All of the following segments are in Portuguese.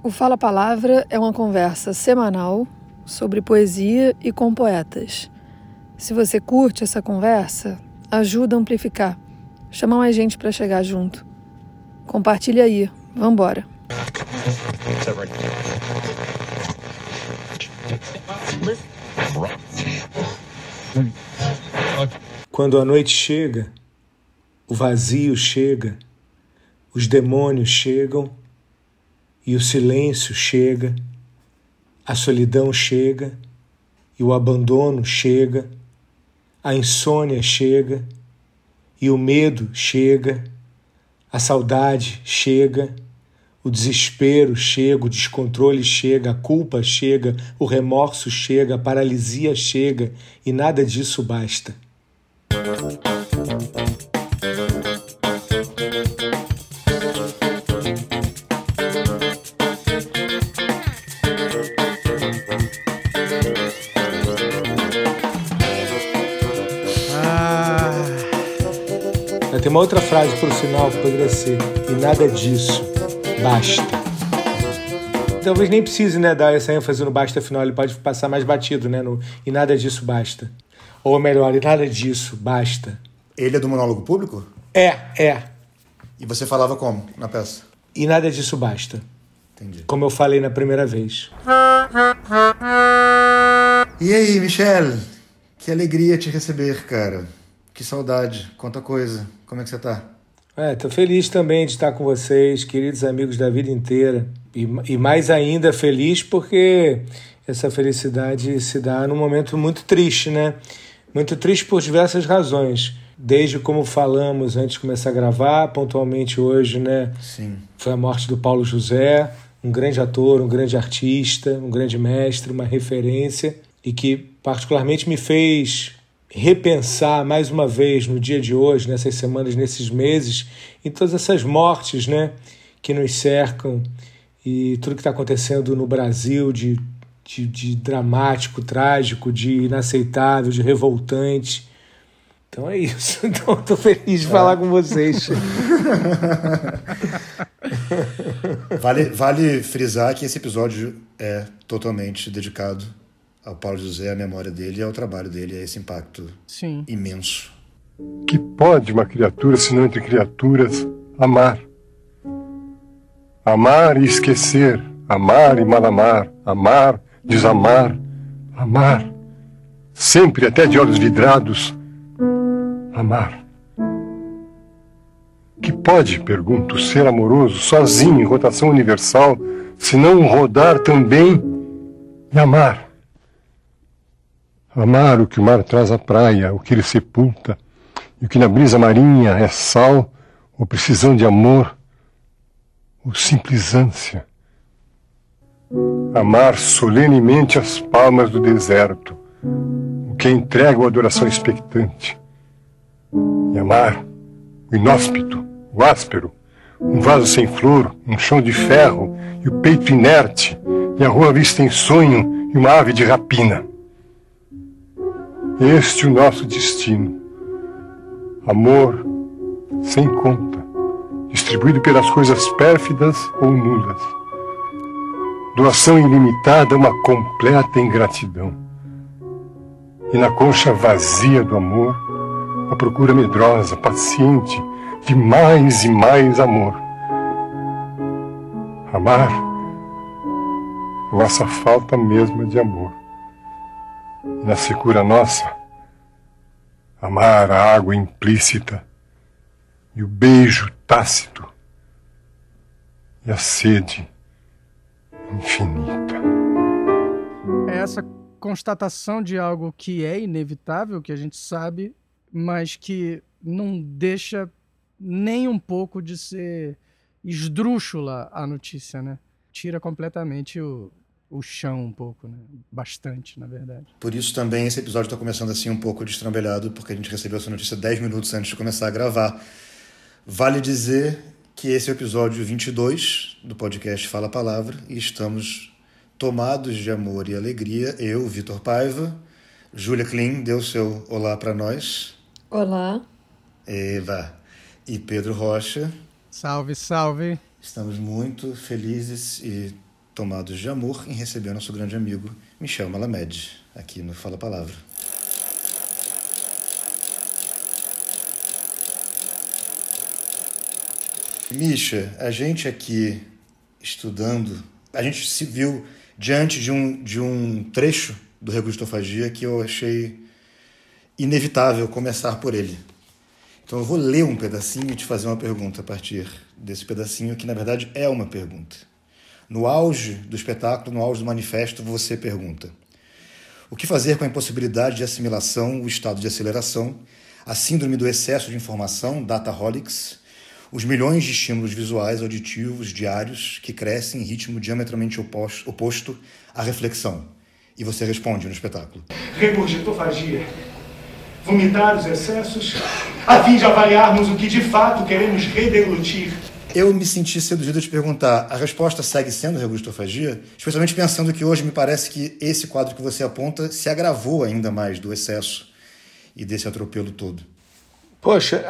O Fala Palavra é uma conversa semanal sobre poesia e com poetas. Se você curte essa conversa, ajuda a amplificar. Chama mais gente para chegar junto. Compartilha aí. Vambora. Quando a noite chega, o vazio chega, os demônios chegam e o silêncio chega, a solidão chega e o abandono chega, a insônia chega e o medo chega, a saudade chega, o desespero chega, o descontrole chega, a culpa chega, o remorso chega, a paralisia chega e nada disso basta. Tem uma outra frase por final que poderia ser: e nada disso basta. Talvez nem precise né, dar essa ênfase no basta final, ele pode passar mais batido, né? No, e nada disso basta. Ou melhor, e nada disso basta. Ele é do monólogo público? É, é. E você falava como na peça? E nada disso basta. Entendi. Como eu falei na primeira vez. E aí, Michel? Que alegria te receber, cara. Que saudade. Quanta coisa. Como é que você tá? É, tô feliz também de estar com vocês, queridos amigos da vida inteira. E, e mais ainda feliz porque essa felicidade se dá num momento muito triste, né? Muito triste por diversas razões. Desde como falamos antes de começar a gravar, pontualmente hoje, né? Sim. Foi a morte do Paulo José, um grande ator, um grande artista, um grande mestre, uma referência, e que particularmente me fez repensar mais uma vez no dia de hoje, nessas semanas, nesses meses, em todas essas mortes né, que nos cercam e tudo que está acontecendo no Brasil de, de, de, dramático, trágico, de inaceitável, de revoltante. Então é isso. Então estou feliz de é. falar com vocês. vale, vale frisar que esse episódio é totalmente dedicado ao Paulo José, à memória dele e ao trabalho dele, a esse impacto Sim. imenso. Que pode uma criatura, se não entre criaturas, amar? Amar e esquecer, amar e mal amar, amar, desamar, amar, sempre até de olhos vidrados, amar. Que pode, pergunto, ser amoroso sozinho em rotação universal, se não rodar também e amar? Amar o que o mar traz à praia, o que ele sepulta, e o que na brisa marinha é sal, ou precisão de amor, ou simples ânsia. Amar solenemente as palmas do deserto, o que entrega a adoração expectante. E amar o inóspito, o áspero, um vaso sem flor, um chão de ferro e o peito inerte, e a rua vista em sonho e uma ave de rapina. Este o nosso destino. Amor sem conta, distribuído pelas coisas pérfidas ou nulas. Doação ilimitada, uma completa ingratidão. E na concha vazia do amor, a procura medrosa, paciente, de mais e mais amor. Amar, nossa falta mesma de amor na secura nossa, amar a água implícita e o beijo tácito e a sede infinita. É essa constatação de algo que é inevitável, que a gente sabe, mas que não deixa nem um pouco de ser esdrúxula a notícia, né? Tira completamente o, o chão um pouco, né? Bastante, na verdade. Por isso também esse episódio está começando assim um pouco destrambelhado, porque a gente recebeu essa notícia 10 minutos antes de começar a gravar. Vale dizer que esse é o episódio 22 do podcast Fala a Palavra e estamos tomados de amor e alegria. Eu, Vitor Paiva, Júlia Klein deu seu olá para nós. Olá. Eva. E Pedro Rocha. Salve, salve. Estamos muito felizes e tomados de amor em receber nosso grande amigo Michel Malamed aqui no Fala Palavra. Misha, a gente aqui estudando, a gente se viu diante de um, de um trecho do Regustofagia que eu achei inevitável começar por ele. Então eu vou ler um pedacinho e te fazer uma pergunta a partir desse pedacinho, que na verdade é uma pergunta. No auge do espetáculo, no auge do manifesto, você pergunta: O que fazer com a impossibilidade de assimilação, o estado de aceleração, a síndrome do excesso de informação, dataholics, os milhões de estímulos visuais, auditivos, diários, que crescem em ritmo diametralmente oposto, à reflexão. E você responde no espetáculo. Regurgitofagia. Vomitar os excessos, a fim de avaliarmos o que de fato queremos redeglutir. Eu me senti seduzido a te perguntar, a resposta segue sendo regustofagia? Especialmente pensando que hoje me parece que esse quadro que você aponta se agravou ainda mais do excesso e desse atropelo todo. Poxa,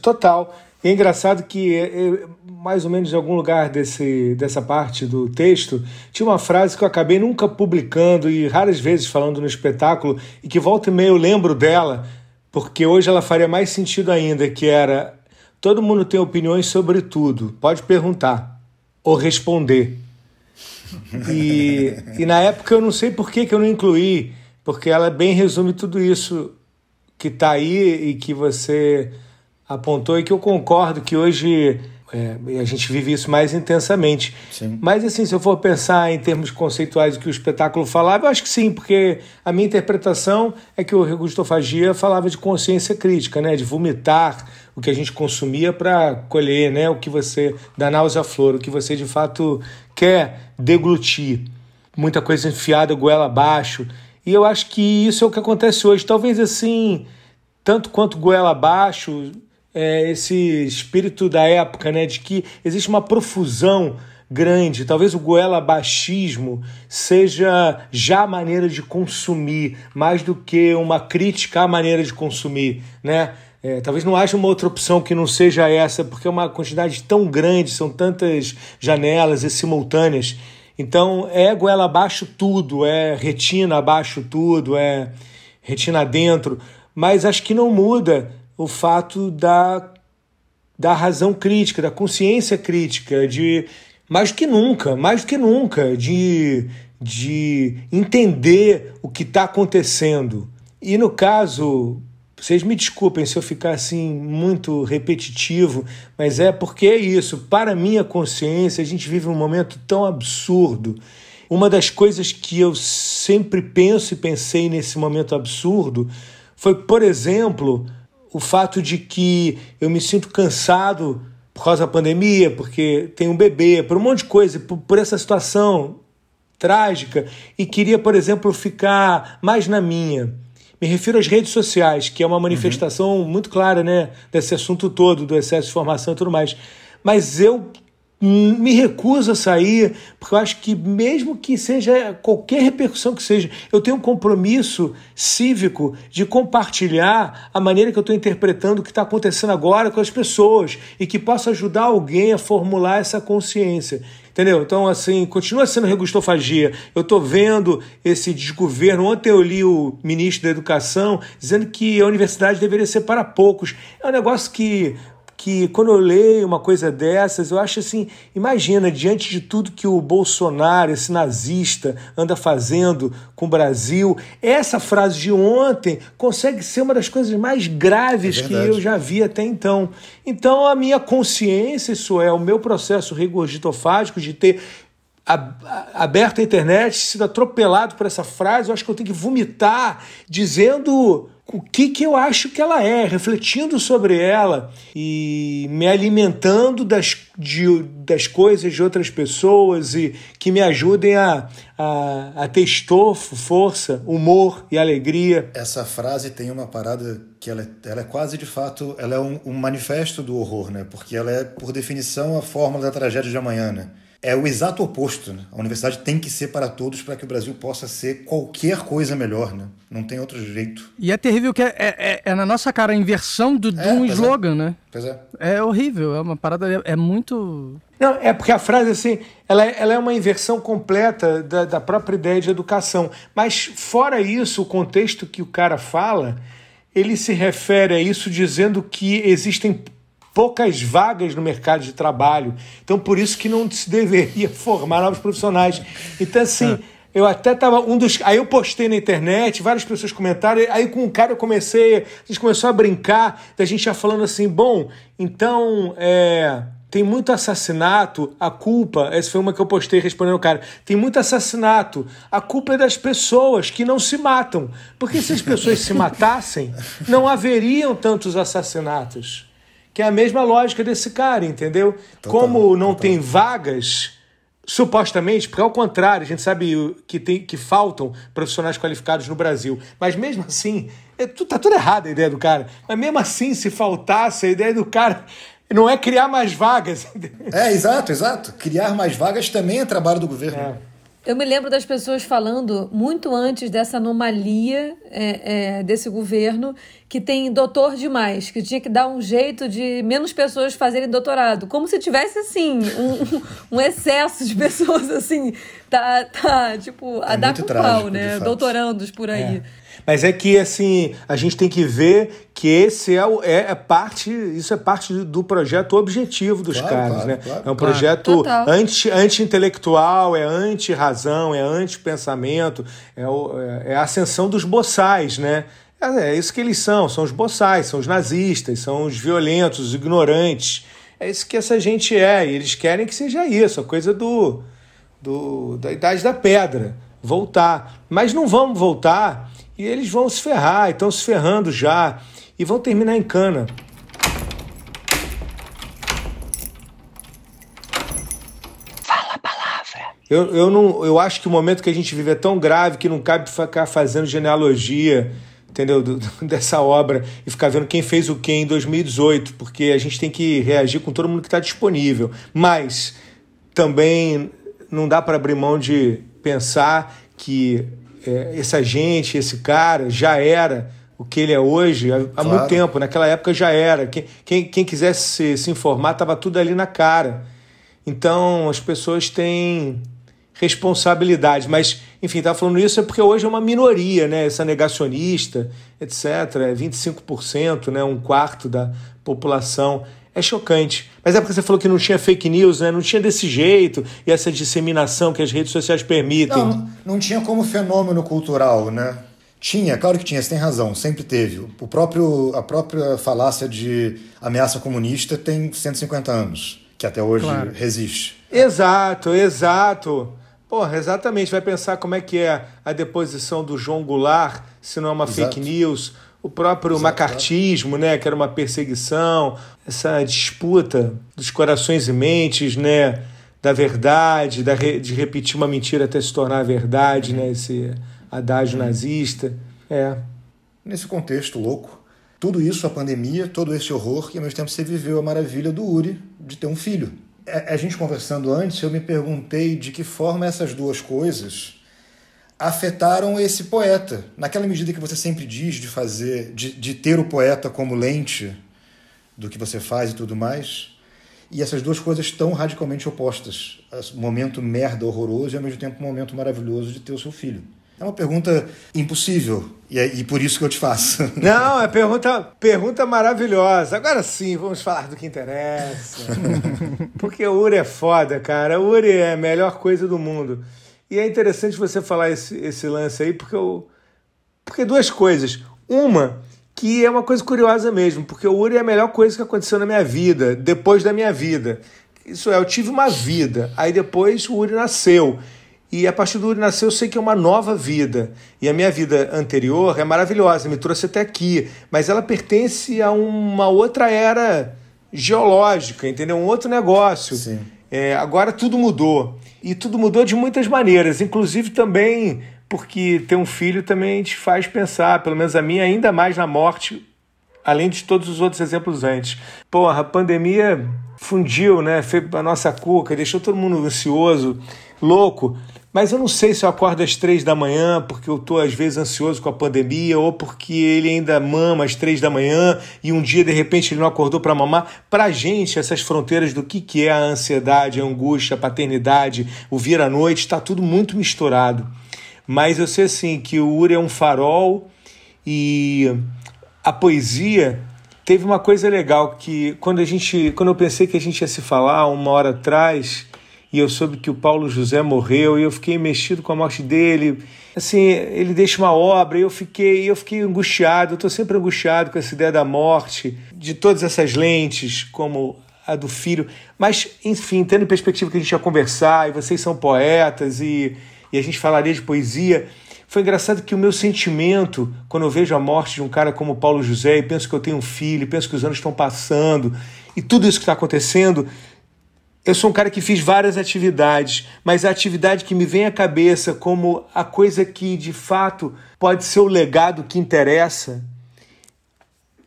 total. E é engraçado que, é, é, mais ou menos em algum lugar desse, dessa parte do texto, tinha uma frase que eu acabei nunca publicando e raras vezes falando no espetáculo, e que volta e meia eu lembro dela, porque hoje ela faria mais sentido ainda, que era todo mundo tem opiniões sobre tudo, pode perguntar ou responder. E, e na época eu não sei por que, que eu não incluí, porque ela bem resume tudo isso que está aí e que você apontou e que eu concordo que hoje é, a gente vive isso mais intensamente. Sim. Mas, assim, se eu for pensar em termos conceituais do que o espetáculo falava, eu acho que sim, porque a minha interpretação é que o Regustofagia falava de consciência crítica, né? de vomitar o que a gente consumia para colher né? o que você, da náusea flor, o que você de fato quer deglutir. Muita coisa enfiada goela abaixo. E eu acho que isso é o que acontece hoje. Talvez assim, tanto quanto goela abaixo, é, esse espírito da época, né, de que existe uma profusão grande. Talvez o goela baixismo seja já a maneira de consumir, mais do que uma crítica à maneira de consumir, né? É, talvez não haja uma outra opção que não seja essa, porque é uma quantidade tão grande, são tantas janelas e simultâneas. Então é goela abaixo tudo, é retina abaixo tudo, é retina dentro, mas acho que não muda o fato da, da razão crítica, da consciência crítica, de mais do que nunca, mais do que nunca, de, de entender o que está acontecendo. E no caso, vocês me desculpem se eu ficar assim muito repetitivo, mas é porque é isso. Para minha consciência, a gente vive um momento tão absurdo. Uma das coisas que eu sempre penso e pensei nesse momento absurdo foi, por exemplo, o fato de que eu me sinto cansado por causa da pandemia, porque tenho um bebê, por um monte de coisa, por, por essa situação trágica e queria, por exemplo, ficar mais na minha. Me refiro às redes sociais, que é uma manifestação uhum. muito clara, né, desse assunto todo, do excesso de informação e tudo mais. Mas eu me recuso a sair, porque eu acho que, mesmo que seja qualquer repercussão que seja, eu tenho um compromisso cívico de compartilhar a maneira que eu estou interpretando o que está acontecendo agora com as pessoas e que possa ajudar alguém a formular essa consciência. Entendeu? Então, assim, continua sendo regustofagia. Eu estou vendo esse desgoverno. Ontem eu li o ministro da Educação dizendo que a universidade deveria ser para poucos. É um negócio que que quando eu leio uma coisa dessas, eu acho assim, imagina, diante de tudo que o Bolsonaro, esse nazista, anda fazendo com o Brasil, essa frase de ontem consegue ser uma das coisas mais graves é que eu já vi até então. Então a minha consciência, isso é, o meu processo regurgitofágico de ter aberto a internet, sido atropelado por essa frase, eu acho que eu tenho que vomitar dizendo o que, que eu acho que ela é, refletindo sobre ela e me alimentando das, de, das coisas de outras pessoas e que me ajudem a, a, a ter estofo, força, humor e alegria. Essa frase tem uma parada que ela, é, ela é quase de fato, ela é um, um manifesto do horror, né? Porque ela é, por definição, a fórmula da tragédia de amanhã, né? É o exato oposto. Né? A universidade tem que ser para todos para que o Brasil possa ser qualquer coisa melhor. Né? Não tem outro jeito. E é terrível que é, é, é, é na nossa cara a inversão do, de um é. slogan, né? Pois é. É horrível, é uma parada, é, muito... Não, é porque a frase, assim, ela, ela é uma inversão completa da, da própria ideia de educação. Mas, fora isso, o contexto que o cara fala, ele se refere a isso dizendo que existem poucas vagas no mercado de trabalho. Então, por isso que não se deveria formar novos profissionais. Então, assim, é. eu até tava um dos. Aí eu postei na internet, várias pessoas comentaram. Aí com o cara eu comecei, a gente começou a brincar, da gente já falando assim, bom, então. É, tem muito assassinato, a culpa, essa foi uma que eu postei respondendo o cara. Tem muito assassinato, a culpa é das pessoas que não se matam. Porque se as pessoas se matassem, não haveriam tantos assassinatos que é a mesma lógica desse cara, entendeu? Total, Como não total. tem vagas, supostamente, porque ao contrário, a gente sabe que, tem, que faltam profissionais qualificados no Brasil. Mas mesmo assim, é, tá tudo errado a ideia do cara. Mas mesmo assim, se faltasse, a ideia do cara não é criar mais vagas. É, exato, exato. Criar mais vagas também é trabalho do governo. É. Eu me lembro das pessoas falando muito antes dessa anomalia é, é, desse governo que tem doutor demais, que tinha que dar um jeito de menos pessoas fazerem doutorado, como se tivesse assim um, um excesso de pessoas assim, tá, tá tipo a é dar com pau, né, doutorandos por aí. É. Mas é que assim, a gente tem que ver que esse é, é, é parte, isso é parte do projeto objetivo dos claro, caras, claro, né? Claro, é um projeto anti, anti-intelectual, é anti-razão, é anti-pensamento, é, é, é a ascensão dos boçais, né? É, é isso que eles são, são os boçais, são os nazistas, são os violentos, os ignorantes. É isso que essa gente é, e eles querem que seja isso, a coisa do, do da idade da pedra, voltar. Mas não vamos voltar e eles vão se ferrar, estão se ferrando já, e vão terminar em cana. Fala a palavra. Eu, eu, não, eu acho que o momento que a gente vive é tão grave que não cabe ficar fazendo genealogia entendeu? Dessa obra e ficar vendo quem fez o que em 2018, porque a gente tem que reagir com todo mundo que está disponível. Mas também não dá para abrir mão de pensar que é, essa gente, esse cara, já era o que ele é hoje há, claro. muito tempo. Naquela época já era. Quem, quem, quem quisesse se, se informar estava tudo ali na cara. Então as pessoas têm responsabilidade. Mas, enfim, estava falando isso é porque hoje é uma minoria, né? Essa negacionista, etc. É 25%, né? um quarto da população. É chocante. Mas é porque você falou que não tinha fake news, né? Não tinha desse jeito e essa disseminação que as redes sociais permitem. Não, não tinha como fenômeno cultural, né? Tinha, claro que tinha, você tem razão, sempre teve. O próprio, a própria falácia de ameaça comunista tem 150 anos, que até hoje claro. resiste. Exato, exato. Porra, exatamente. Vai pensar como é que é a deposição do João Goulart, se não é uma Exato. fake news. O próprio Exato. macartismo, né, que era uma perseguição. Essa disputa dos corações e mentes, né, da verdade, da re... de repetir uma mentira até se tornar verdade, né, esse adágio nazista. É. Nesse contexto louco, tudo isso, a pandemia, todo esse horror, e ao mesmo tempo você viveu a maravilha do Uri de ter um filho a gente conversando antes, eu me perguntei de que forma essas duas coisas afetaram esse poeta. Naquela medida que você sempre diz de fazer, de, de ter o poeta como lente do que você faz e tudo mais. E essas duas coisas estão radicalmente opostas. Momento merda horroroso e ao mesmo tempo momento maravilhoso de ter o seu filho. É uma pergunta impossível e, é, e por isso que eu te faço. Não, é pergunta, pergunta maravilhosa. Agora sim, vamos falar do que interessa. Porque o Uri é foda, cara. O Uri é a melhor coisa do mundo. E é interessante você falar esse, esse lance aí, porque, eu, porque duas coisas. Uma, que é uma coisa curiosa mesmo, porque o Uri é a melhor coisa que aconteceu na minha vida, depois da minha vida. Isso é, eu tive uma vida, aí depois o Uri nasceu. E a partir do Uri nasceu, eu sei que é uma nova vida. E a minha vida anterior é maravilhosa, me trouxe até aqui. Mas ela pertence a uma outra era geológica, entendeu? Um outro negócio. Sim. É, agora tudo mudou. E tudo mudou de muitas maneiras, inclusive também porque ter um filho também te faz pensar, pelo menos a minha, ainda mais na morte além de todos os outros exemplos antes. Porra, a pandemia fundiu, né? Fez a nossa cuca, deixou todo mundo ansioso, louco. Mas eu não sei se eu acordo às três da manhã porque eu estou às vezes ansioso com a pandemia ou porque ele ainda mama às três da manhã e um dia de repente ele não acordou para mamar. Para gente, essas fronteiras do que, que é a ansiedade, a angústia, a paternidade, o vir à noite, está tudo muito misturado. Mas eu sei assim que o Uri é um farol e a poesia teve uma coisa legal que quando a gente, quando eu pensei que a gente ia se falar uma hora atrás e eu soube que o Paulo José morreu e eu fiquei mexido com a morte dele. Assim, ele deixa uma obra e eu fiquei, eu fiquei angustiado. Eu estou sempre angustiado com essa ideia da morte, de todas essas lentes, como a do filho. Mas, enfim, tendo em perspectiva que a gente ia conversar e vocês são poetas e, e a gente falaria de poesia. Foi engraçado que o meu sentimento, quando eu vejo a morte de um cara como Paulo José e penso que eu tenho um filho, penso que os anos estão passando e tudo isso que está acontecendo, eu sou um cara que fiz várias atividades, mas a atividade que me vem à cabeça como a coisa que de fato pode ser o legado que interessa,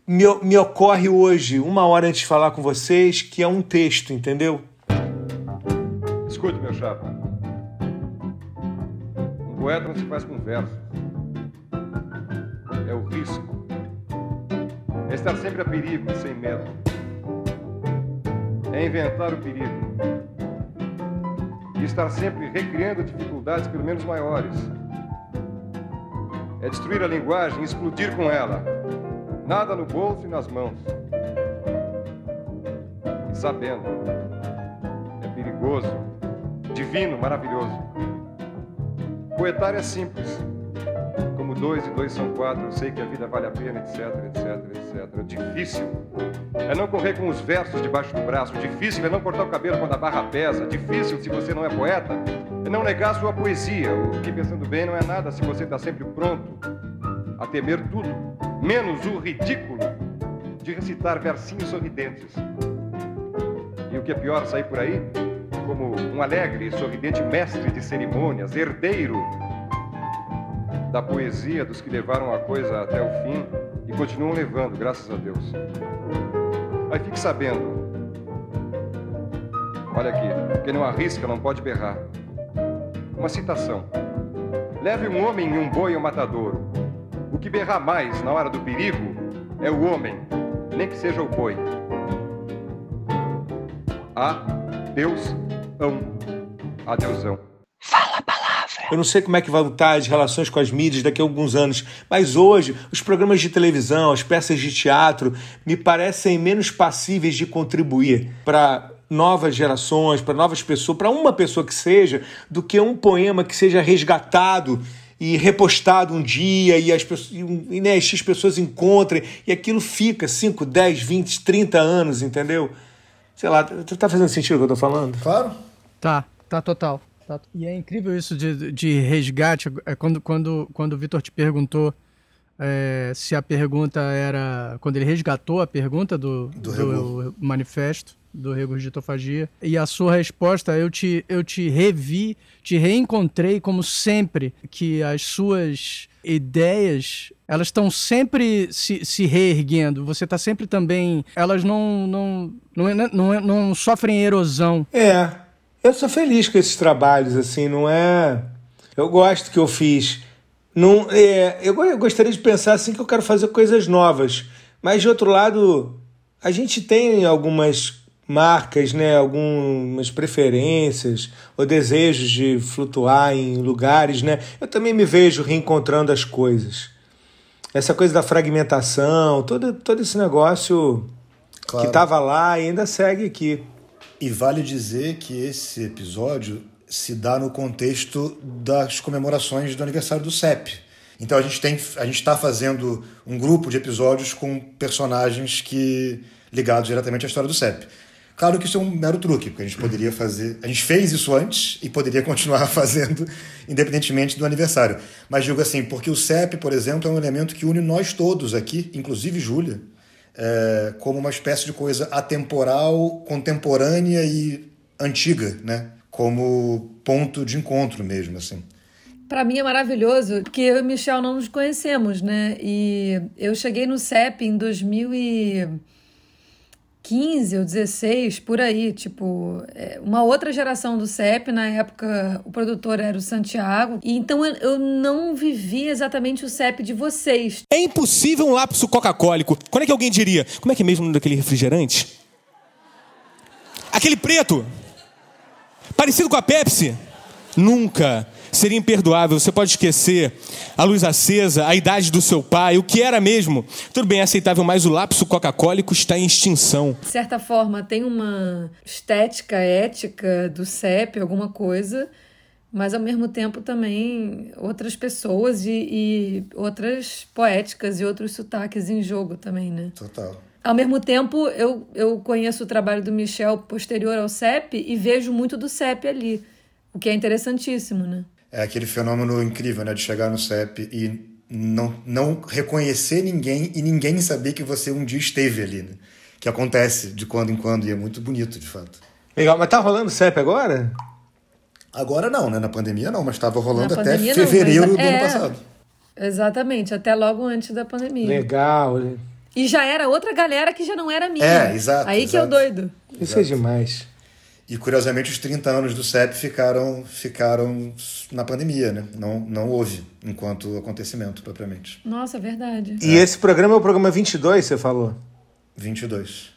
me, me ocorre hoje, uma hora antes de falar com vocês, que é um texto, entendeu? Escute, meu chapa. Um poeta não se faz com. É o risco. É estar sempre a perigo, sem medo é inventar o perigo e estar sempre recriando dificuldades pelo menos maiores. É destruir a linguagem e explodir com ela. Nada no bolso e nas mãos. E sabendo. É perigoso, divino, maravilhoso. Poetar é simples. Dois e dois são quatro, eu sei que a vida vale a pena, etc, etc, etc. Difícil é não correr com os versos debaixo do braço. Difícil é não cortar o cabelo quando a barra pesa. Difícil, se você não é poeta, é não negar sua poesia. O que, pensando bem, não é nada se você está sempre pronto a temer tudo, menos o ridículo de recitar versinhos sorridentes. E o que é pior, sair por aí como um alegre e sorridente mestre de cerimônias, herdeiro da poesia dos que levaram a coisa até o fim e continuam levando, graças a Deus. Mas fique sabendo. Olha aqui, quem não arrisca não pode berrar. Uma citação. Leve um homem e um boi ao matadouro. O que berrar mais na hora do perigo é o homem, nem que seja o boi. A Deus, ão, adeusão. Eu não sei como é que vai estar as relações com as mídias daqui a alguns anos, mas hoje os programas de televisão, as peças de teatro me parecem menos passíveis de contribuir para novas gerações, para novas pessoas, para uma pessoa que seja, do que um poema que seja resgatado e repostado um dia e as pessoas, e, né, as pessoas encontrem e aquilo fica 5, 10, 20, 30 anos, entendeu? Sei lá, tá fazendo sentido o que eu tô falando? Claro. Tá, tá total. Tá. E é incrível isso de, de resgate. É quando, quando, quando o Vitor te perguntou é, se a pergunta era. Quando ele resgatou a pergunta do, do, do manifesto do regurgitofagia. E a sua resposta, eu te, eu te revi, te reencontrei como sempre que as suas ideias elas estão sempre se, se reerguendo. Você está sempre também. Elas não, não, não, não, não, não sofrem erosão. É, eu sou feliz com esses trabalhos, assim, não é. Eu gosto que eu fiz. Não, é, eu gostaria de pensar assim que eu quero fazer coisas novas. Mas de outro lado, a gente tem algumas marcas, né, algumas preferências ou desejos de flutuar em lugares, né? Eu também me vejo reencontrando as coisas. Essa coisa da fragmentação, todo, todo esse negócio claro. que estava lá e ainda segue aqui. E vale dizer que esse episódio se dá no contexto das comemorações do aniversário do CEP. Então a gente tem, a gente está fazendo um grupo de episódios com personagens que ligados diretamente à história do CEP. Claro que isso é um mero truque, porque a gente poderia fazer. A gente fez isso antes e poderia continuar fazendo, independentemente do aniversário. Mas digo assim, porque o CEP, por exemplo, é um elemento que une nós todos aqui, inclusive Júlia, é, como uma espécie de coisa atemporal, contemporânea e antiga, né? Como ponto de encontro mesmo, assim. Para mim é maravilhoso, porque eu e Michel não nos conhecemos, né? E eu cheguei no CEP em 2015 ou 16, por aí, tipo, é, uma outra geração do CEP, na época o produtor era o Santiago, e então eu não vivi exatamente o CEP de vocês. É impossível um lapso coca-cólico. Quando é que alguém daquele. Como é que é mesmo daquele refrigerante? Aquele preto. Parecido com a Pepsi. Nunca. Seria imperdoável. Você pode esquecer a luz acesa, a idade do seu pai, o que era mesmo. Tudo bem, é aceitável, mas o lapso coca-cólico está em extinção. De certa forma, tem uma estética ética do CEP, alguma coisa, mas ao mesmo tempo também outras pessoas e, e outras poéticas e outros sotaques em jogo também, né? Total. Ao mesmo tempo, eu, eu conheço o trabalho do Michel posterior ao CEP e vejo muito do CEP ali, o que é interessantíssimo, né? É aquele fenômeno incrível, né? De chegar no CEP e não, não reconhecer ninguém e ninguém saber que você um dia esteve ali, né? Que acontece de quando em quando e é muito bonito, de fato. Legal, mas tá rolando CEP agora? Agora não, né? Na pandemia não, mas estava rolando Na até pandemia não, fevereiro mas do é- ano passado. Exatamente, até logo antes da pandemia. Legal. E já era outra galera que já não era minha. É, exato, Aí que é o exato. doido. Isso é demais. E curiosamente os 30 anos do CEP ficaram, ficaram na pandemia, né? Não, não houve enquanto acontecimento, propriamente. Nossa, verdade. E esse programa é o programa 22, você falou? 22.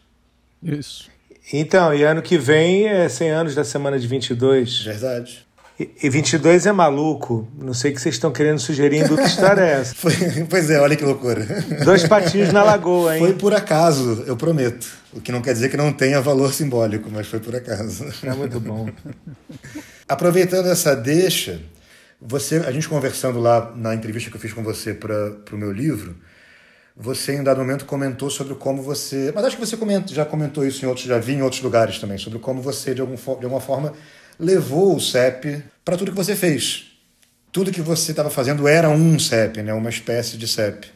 Isso. Então, e ano que vem é 100 anos da semana de 22. Verdade. E, e 22 é maluco. Não sei o que vocês estão querendo sugerindo. Que história é essa? Foi, pois é, olha que loucura. Dois patinhos na lagoa, hein? Foi por acaso, eu prometo. O que não quer dizer que não tenha valor simbólico, mas foi por acaso. É muito bom. Aproveitando essa deixa, você, a gente conversando lá na entrevista que eu fiz com você para o meu livro, você em dado momento comentou sobre como você. Mas acho que você comenta, já comentou isso em outros, já vi em outros lugares também, sobre como você, de, algum, de alguma forma, levou o CEP para tudo que você fez. Tudo que você estava fazendo era um CEP, né? uma espécie de CEP.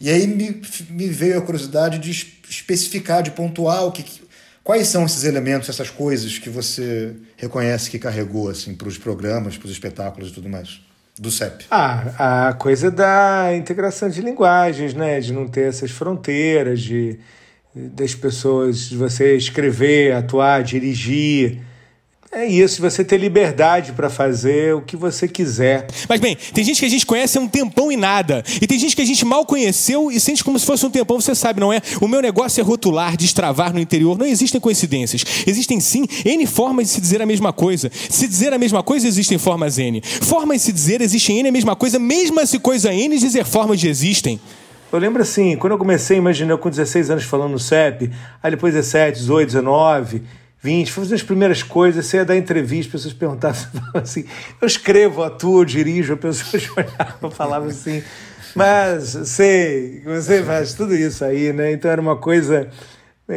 E aí me, me veio a curiosidade de es- especificar, de pontuar o que- quais são esses elementos, essas coisas que você reconhece que carregou assim, para os programas, para os espetáculos e tudo mais, do CEP. Ah, a coisa da integração de linguagens, né? De não ter essas fronteiras, de das pessoas, de você escrever, atuar, dirigir. É isso, você ter liberdade para fazer o que você quiser. Mas bem, tem gente que a gente conhece há um tempão e nada. E tem gente que a gente mal conheceu e sente como se fosse um tempão, você sabe, não é? O meu negócio é rotular, destravar no interior. Não existem coincidências. Existem sim N formas de se dizer a mesma coisa. Se dizer a mesma coisa, existem formas N. Formas de se dizer, existem N a mesma coisa, mesmo se coisa N dizer formas de existem. Eu lembro assim, quando eu comecei, imaginei eu com 16 anos falando no CEP, aí depois 17, 18, 19, 20, fui fazer as primeiras coisas, você ia dar entrevista, as pessoas perguntavam assim, eu escrevo, atuo, dirijo, as pessoas olhavam, falavam assim, mas sei, você faz tudo isso aí, né? Então era uma coisa,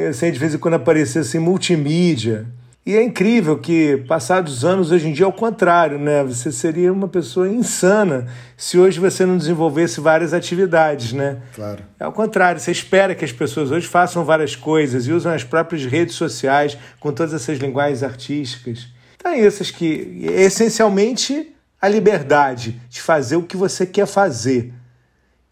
assim, de vez em quando aparecia assim, multimídia. E é incrível que, passados anos, hoje em dia é o contrário, né? Você seria uma pessoa insana se hoje você não desenvolvesse várias atividades, né? Claro. É o contrário, você espera que as pessoas hoje façam várias coisas e usam as próprias redes sociais com todas essas linguagens artísticas. Então é acho que é essencialmente a liberdade de fazer o que você quer fazer,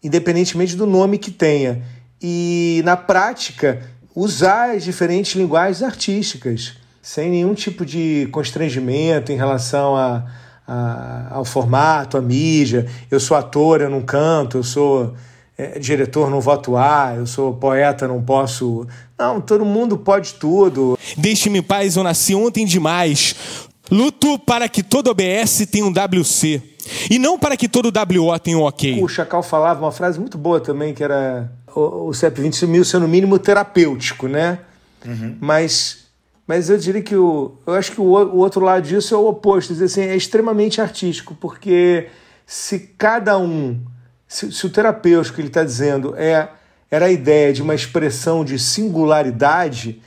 independentemente do nome que tenha. E, na prática, usar as diferentes linguagens artísticas, sem nenhum tipo de constrangimento em relação a, a- ao formato, à mídia. Eu sou ator, eu não canto, eu sou é, diretor, não vou atuar, eu sou poeta, não posso. Não, todo mundo pode tudo. Deixe-me em paz, eu nasci ontem demais. Luto para que todo OBS tenha um WC. E não para que todo WO tenha um OK. O Chacal falava uma frase muito boa também, que era o, o CEP20 sumiu ser no mínimo terapêutico, né? Mas, mas eu diria que o, eu acho que o, o outro lado disso é o oposto, dizer assim, é extremamente artístico, porque se cada um, se, se o terapêutico ele está dizendo é era a ideia de uma expressão de singularidade,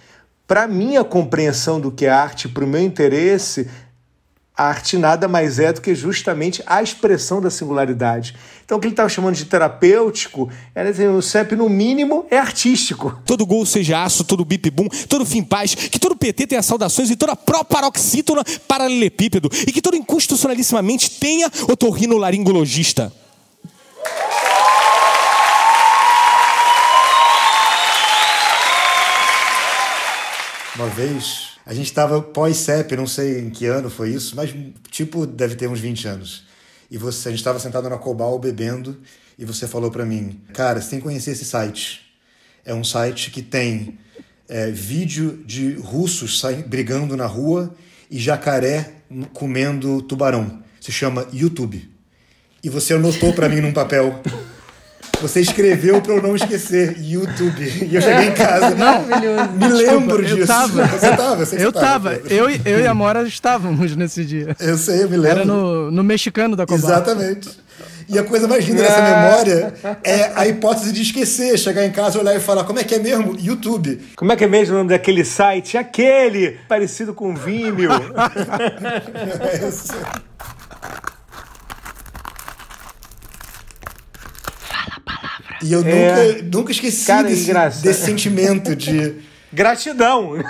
para minha compreensão do que é arte, para o meu interesse, A arte nada mais é do que justamente a expressão da singularidade. Então, o que ele estava chamando de terapêutico era dizer, o CEP, no mínimo, é artístico. Todo gol seja aço, todo bip bum, todo fim paz, que todo PT tenha saudações e toda proparoxítona paralelepípedo, e que todo inconstitucionalissimamente tenha otorrinolaringologista. Uma vez, a gente estava pós-CEP, não sei em que ano foi isso, mas tipo, deve ter uns 20 anos. E você, a gente estava sentado na Cobal bebendo e você falou para mim, cara, você tem que conhecer esse site. É um site que tem é, vídeo de russos brigando na rua e jacaré comendo tubarão. Se chama YouTube. E você anotou para mim num papel. Você escreveu para eu não esquecer, YouTube. E eu cheguei em casa. Não, me lembro disso. Eu tava. Você tava, você Eu tava. tava. Eu, e- eu e a Mora estávamos nesse dia. Eu sei, eu me lembro. Era no, no mexicano da Cobal. Exatamente. E a coisa mais linda dessa memória é a hipótese de esquecer, chegar em casa, olhar e falar, como é que é mesmo? YouTube. Como é que é mesmo o nome daquele site? Aquele, parecido com Vimeo. É isso. E eu É. nunca, nunca esqueci Cara, desse, engraçado. desse sentimento de. Gratidão.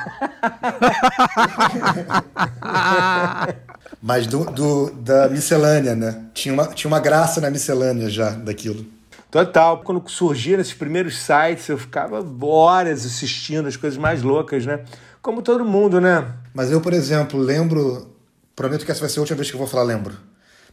Mas do, do- da miscelânea, né? Tinha uma, tinha uma graça na miscelânea já daquilo. Total. Quando surgiram esses primeiros sites, eu ficava horas assistindo as coisas mais loucas, né? Como todo mundo, né? Mas eu, por exemplo, lembro. Prometo que essa vai ser a última vez que eu vou falar lembro.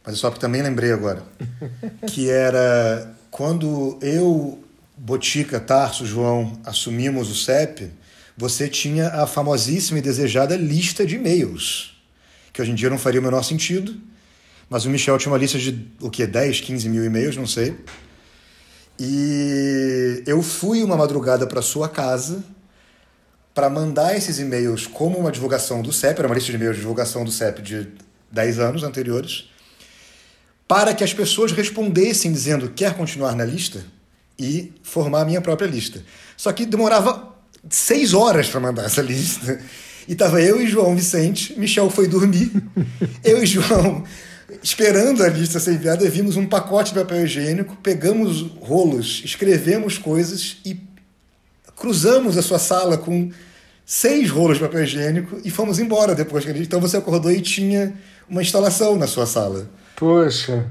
Mas é só que também lembrei agora. que era quando eu, Botica, Tarso, João assumimos o CEP, você tinha a famosíssima e desejada lista de e-mails. Que hoje em dia não faria o menor sentido. Mas o Michel tinha uma lista de o quê? 10, 15 mil e-mails, não sei. E eu fui uma madrugada para sua casa para mandar esses e-mails como uma divulgação do CEP, era uma lista de e-mails de divulgação do CEP de 10 anos anteriores, para que as pessoas respondessem dizendo quer continuar na lista e formar a minha própria lista. Só que demorava seis horas para mandar essa lista. E tava eu e João Vicente, Michel foi dormir, eu e João esperando a lista ser enviada, vimos um pacote de papel higiênico, pegamos rolos, escrevemos coisas e cruzamos a sua sala com seis rolos de papel higiênico e fomos embora depois. Então você acordou e tinha uma instalação na sua sala. Poxa.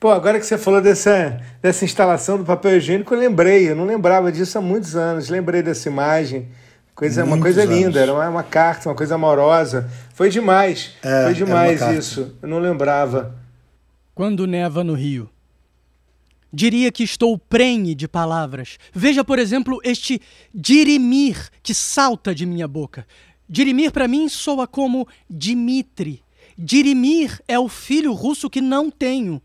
Pô, agora que você falou dessa, dessa instalação do papel higiênico, eu lembrei. Eu não lembrava disso há muitos anos. Lembrei dessa imagem. Coisa, uma coisa anos. linda, era uma, uma carta, uma coisa amorosa. Foi demais. É, Foi demais isso. Eu não lembrava. Quando neva no Rio. Diria que estou prenhe de palavras. Veja, por exemplo, este dirimir que salta de minha boca. Dirimir para mim soa como Dimitri. Dirimir é o filho russo que não tenho.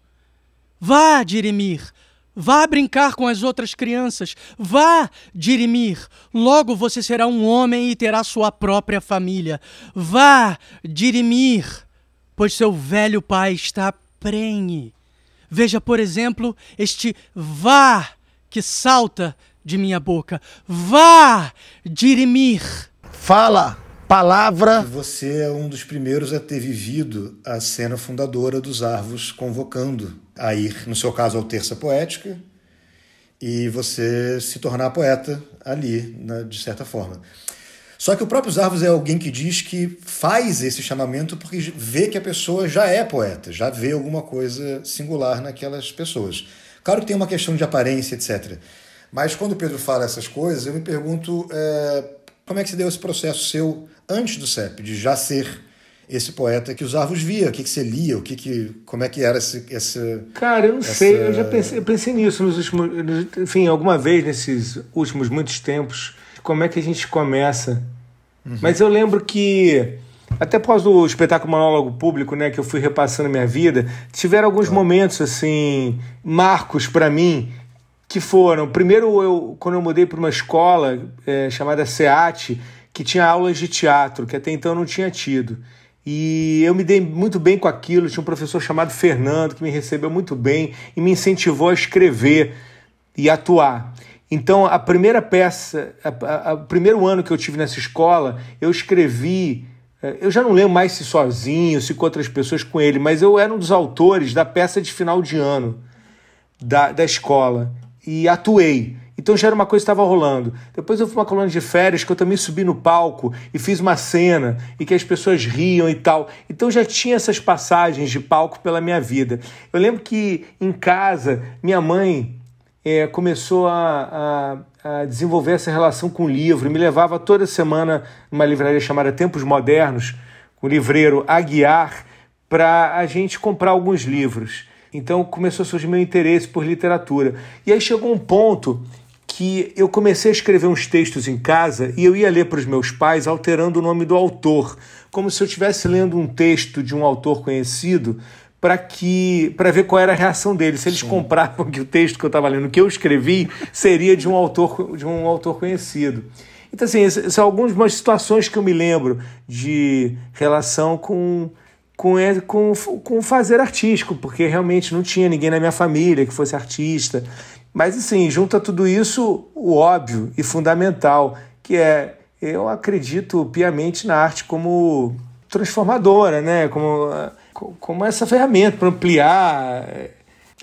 Vá, Dirimir. Vá brincar com as outras crianças. Vá, Dirimir. Logo você será um homem e terá sua própria família. Vá, Dirimir, pois seu velho pai está prenhe. Veja, por exemplo, este vá que salta de minha boca. Vá, Dirimir. Fala, palavra. Você é um dos primeiros a ter vivido a cena fundadora dos Arvos convocando a ir, no seu caso, ao Terça Poética, e você se tornar poeta ali, de certa forma. Só que o próprio Arvos é alguém que diz que faz esse chamamento porque vê que a pessoa já é poeta, já vê alguma coisa singular naquelas pessoas. Claro que tem uma questão de aparência, etc. Mas quando o Pedro fala essas coisas, eu me pergunto é, como é que se deu esse processo seu antes do CEP, de já ser esse poeta que os Arvos via, o que, que você lia, o que que, como é que era esse, esse Cara, eu não Essa- sei, eu já pensei, eu pensei nisso nos últimos. Enfim, alguma vez nesses últimos muitos tempos, como é que a gente começa. Mas eu lembro que, até após o espetáculo Monólogo Público, né, que eu fui repassando a minha vida, tiveram alguns momentos, assim, marcos para mim, que foram. Primeiro, eu, quando eu mudei para uma escola eh, chamada SEAT, que tinha aulas de teatro, que até então não tinha tido. E eu me dei muito bem com aquilo. Tinha um professor chamado Fernando que me recebeu muito bem e me incentivou a escrever e atuar. Então, a primeira peça, o primeiro ano que eu tive nessa escola, eu escrevi é, eu já não lembro mais se sozinho, se com outras pessoas com ele, mas eu era um dos autores da peça de final de ano da, da escola e atuei. Então já era uma coisa que estava rolando. Depois eu fui uma colônia de férias que eu também subi no palco e fiz uma cena e que as pessoas riam e tal. Então já tinha essas passagens de palco pela minha vida. Eu lembro que em casa minha mãe é, começou a, a, a, desenvolver essa relação com o livro, me levava toda semana numa livraria chamada Tempos Modernos, com o livreiro Aguiar, para a gente comprar alguns livros. Então começou a surgir meu interesse por literatura. E aí chegou um ponto que eu comecei a escrever uns textos em casa e eu ia ler para os meus pais alterando o nome do autor, como se eu estivesse lendo um texto de um autor conhecido para que para ver qual era a reação deles, se eles Sim. compravam que o texto que eu estava lendo, que eu escrevi, seria de um autor de um autor conhecido. Então assim, são algumas situações que eu me lembro de relação com com, com, com fazer artístico, porque realmente não tinha ninguém na minha família que fosse artista. Mas, assim, junta tudo isso o óbvio e fundamental, que é eu acredito piamente na arte como transformadora, né? como, como essa ferramenta para ampliar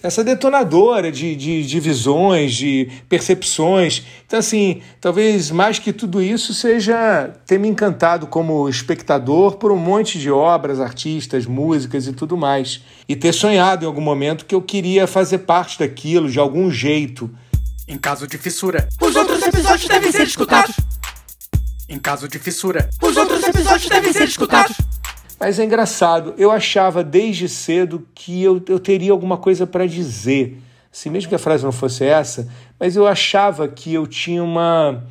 essa detonadora de, de, de visões, de percepções. Então, assim, talvez mais que tudo isso seja ter me encantado como espectador por um monte de obras, artistas, músicas e tudo mais. E ter sonhado em algum momento que eu queria fazer parte daquilo de algum jeito. Em caso de fissura, os outros episódios devem ser escutados. Em caso de fissura, os outros episódios devem ser escutados. Mas é engraçado, eu achava desde cedo que eu, eu teria alguma coisa para dizer. Assim, mesmo que a frase não fosse essa, mas eu achava que eu tinha uma.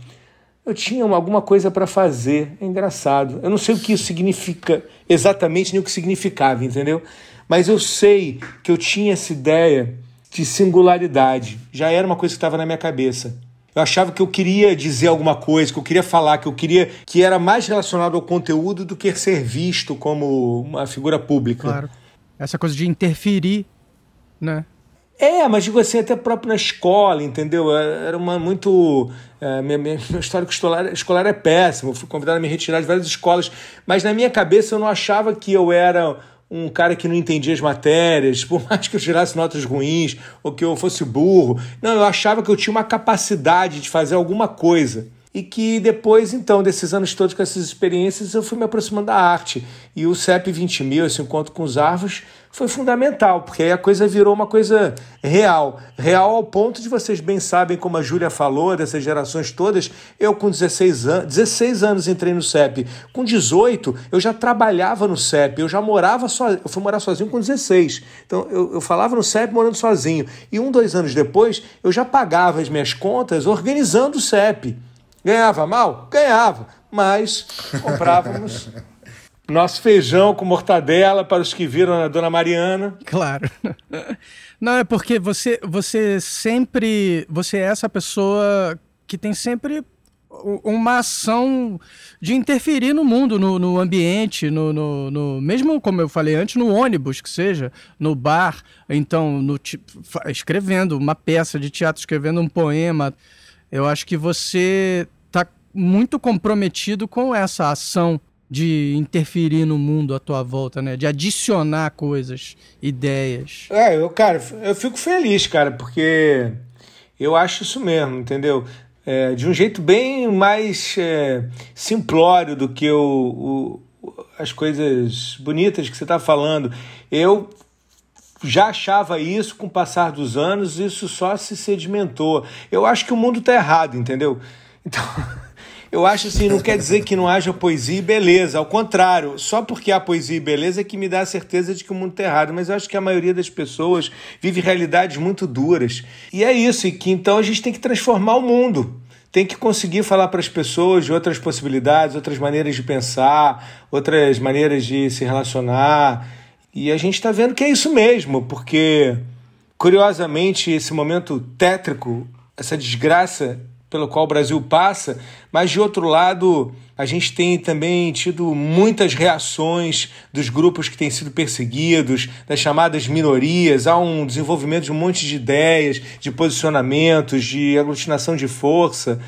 Eu tinha uma, alguma coisa para fazer. É engraçado. Eu não sei o que isso significa exatamente, nem o que significava, entendeu? Mas eu sei que eu tinha essa ideia de singularidade. Já era uma coisa que estava na minha cabeça. Eu achava que eu queria dizer alguma coisa, que eu queria falar, que eu queria que era mais relacionado ao conteúdo do que ser visto como uma figura pública. Claro. Essa coisa de interferir, né? É, mas digo assim, até próprio na escola, entendeu? É, era uma muito. É, minha, minha, meu histórico escolar, escolar é péssimo. Eu fui convidado a me retirar de várias escolas, mas na minha cabeça eu não achava que eu era um cara que não entendia as matérias, por mais que eu tirasse notas ruins ou que eu fosse burro. Não, eu achava que eu tinha uma capacidade de fazer alguma coisa e que depois, então, desses anos todos com essas experiências, eu fui me aproximando da arte. E o CEP 20 mil, esse encontro com os árvores, foi fundamental, porque aí a coisa virou uma coisa real. Real ao ponto de vocês bem sabem, como a Júlia falou, dessas gerações todas, eu com 16 anos, 16 anos entrei no CEP. Com 18, eu já trabalhava no CEP, eu já morava sozinho, eu fui morar sozinho com 16. Então, eu, eu falava no CEP morando sozinho. E um, dois anos depois, eu já pagava as minhas contas organizando o CEP. Ganhava mal? Ganhava, mas comprávamos nosso feijão com mortadela para os que viram a Dona Mariana. Claro. Não, é porque você, você sempre. Você é essa pessoa que tem sempre uma ação de interferir no mundo, no, no ambiente, no, no, no, mesmo como eu falei antes, no ônibus que seja, no bar, então no, escrevendo uma peça de teatro, escrevendo um poema. Eu acho que você está muito comprometido com essa ação de interferir no mundo à tua volta, né? De adicionar coisas, ideias. É, eu, cara, eu fico feliz, cara, porque eu acho isso mesmo, entendeu? É, de um jeito bem mais é, simplório do que o, o, as coisas bonitas que você está falando. Eu já achava isso com o passar dos anos, isso só se sedimentou. Eu acho que o mundo está errado, entendeu? Então, eu acho assim, não quer dizer que não haja poesia e beleza, ao contrário, só porque há poesia e beleza é que me dá a certeza de que o mundo está errado, mas eu acho que a maioria das pessoas vive realidades muito duras. E é isso, e que então a gente tem que transformar o mundo tem que conseguir falar para as pessoas de outras possibilidades, outras maneiras de pensar, outras maneiras de se relacionar. E a gente está vendo que é isso mesmo, porque, curiosamente, esse momento tétrico, essa desgraça pelo qual o Brasil passa, mas de outro lado, a gente tem também tido muitas reações dos grupos que têm sido perseguidos, das chamadas minorias, há um desenvolvimento de um monte de ideias, de posicionamentos, de aglutinação de força,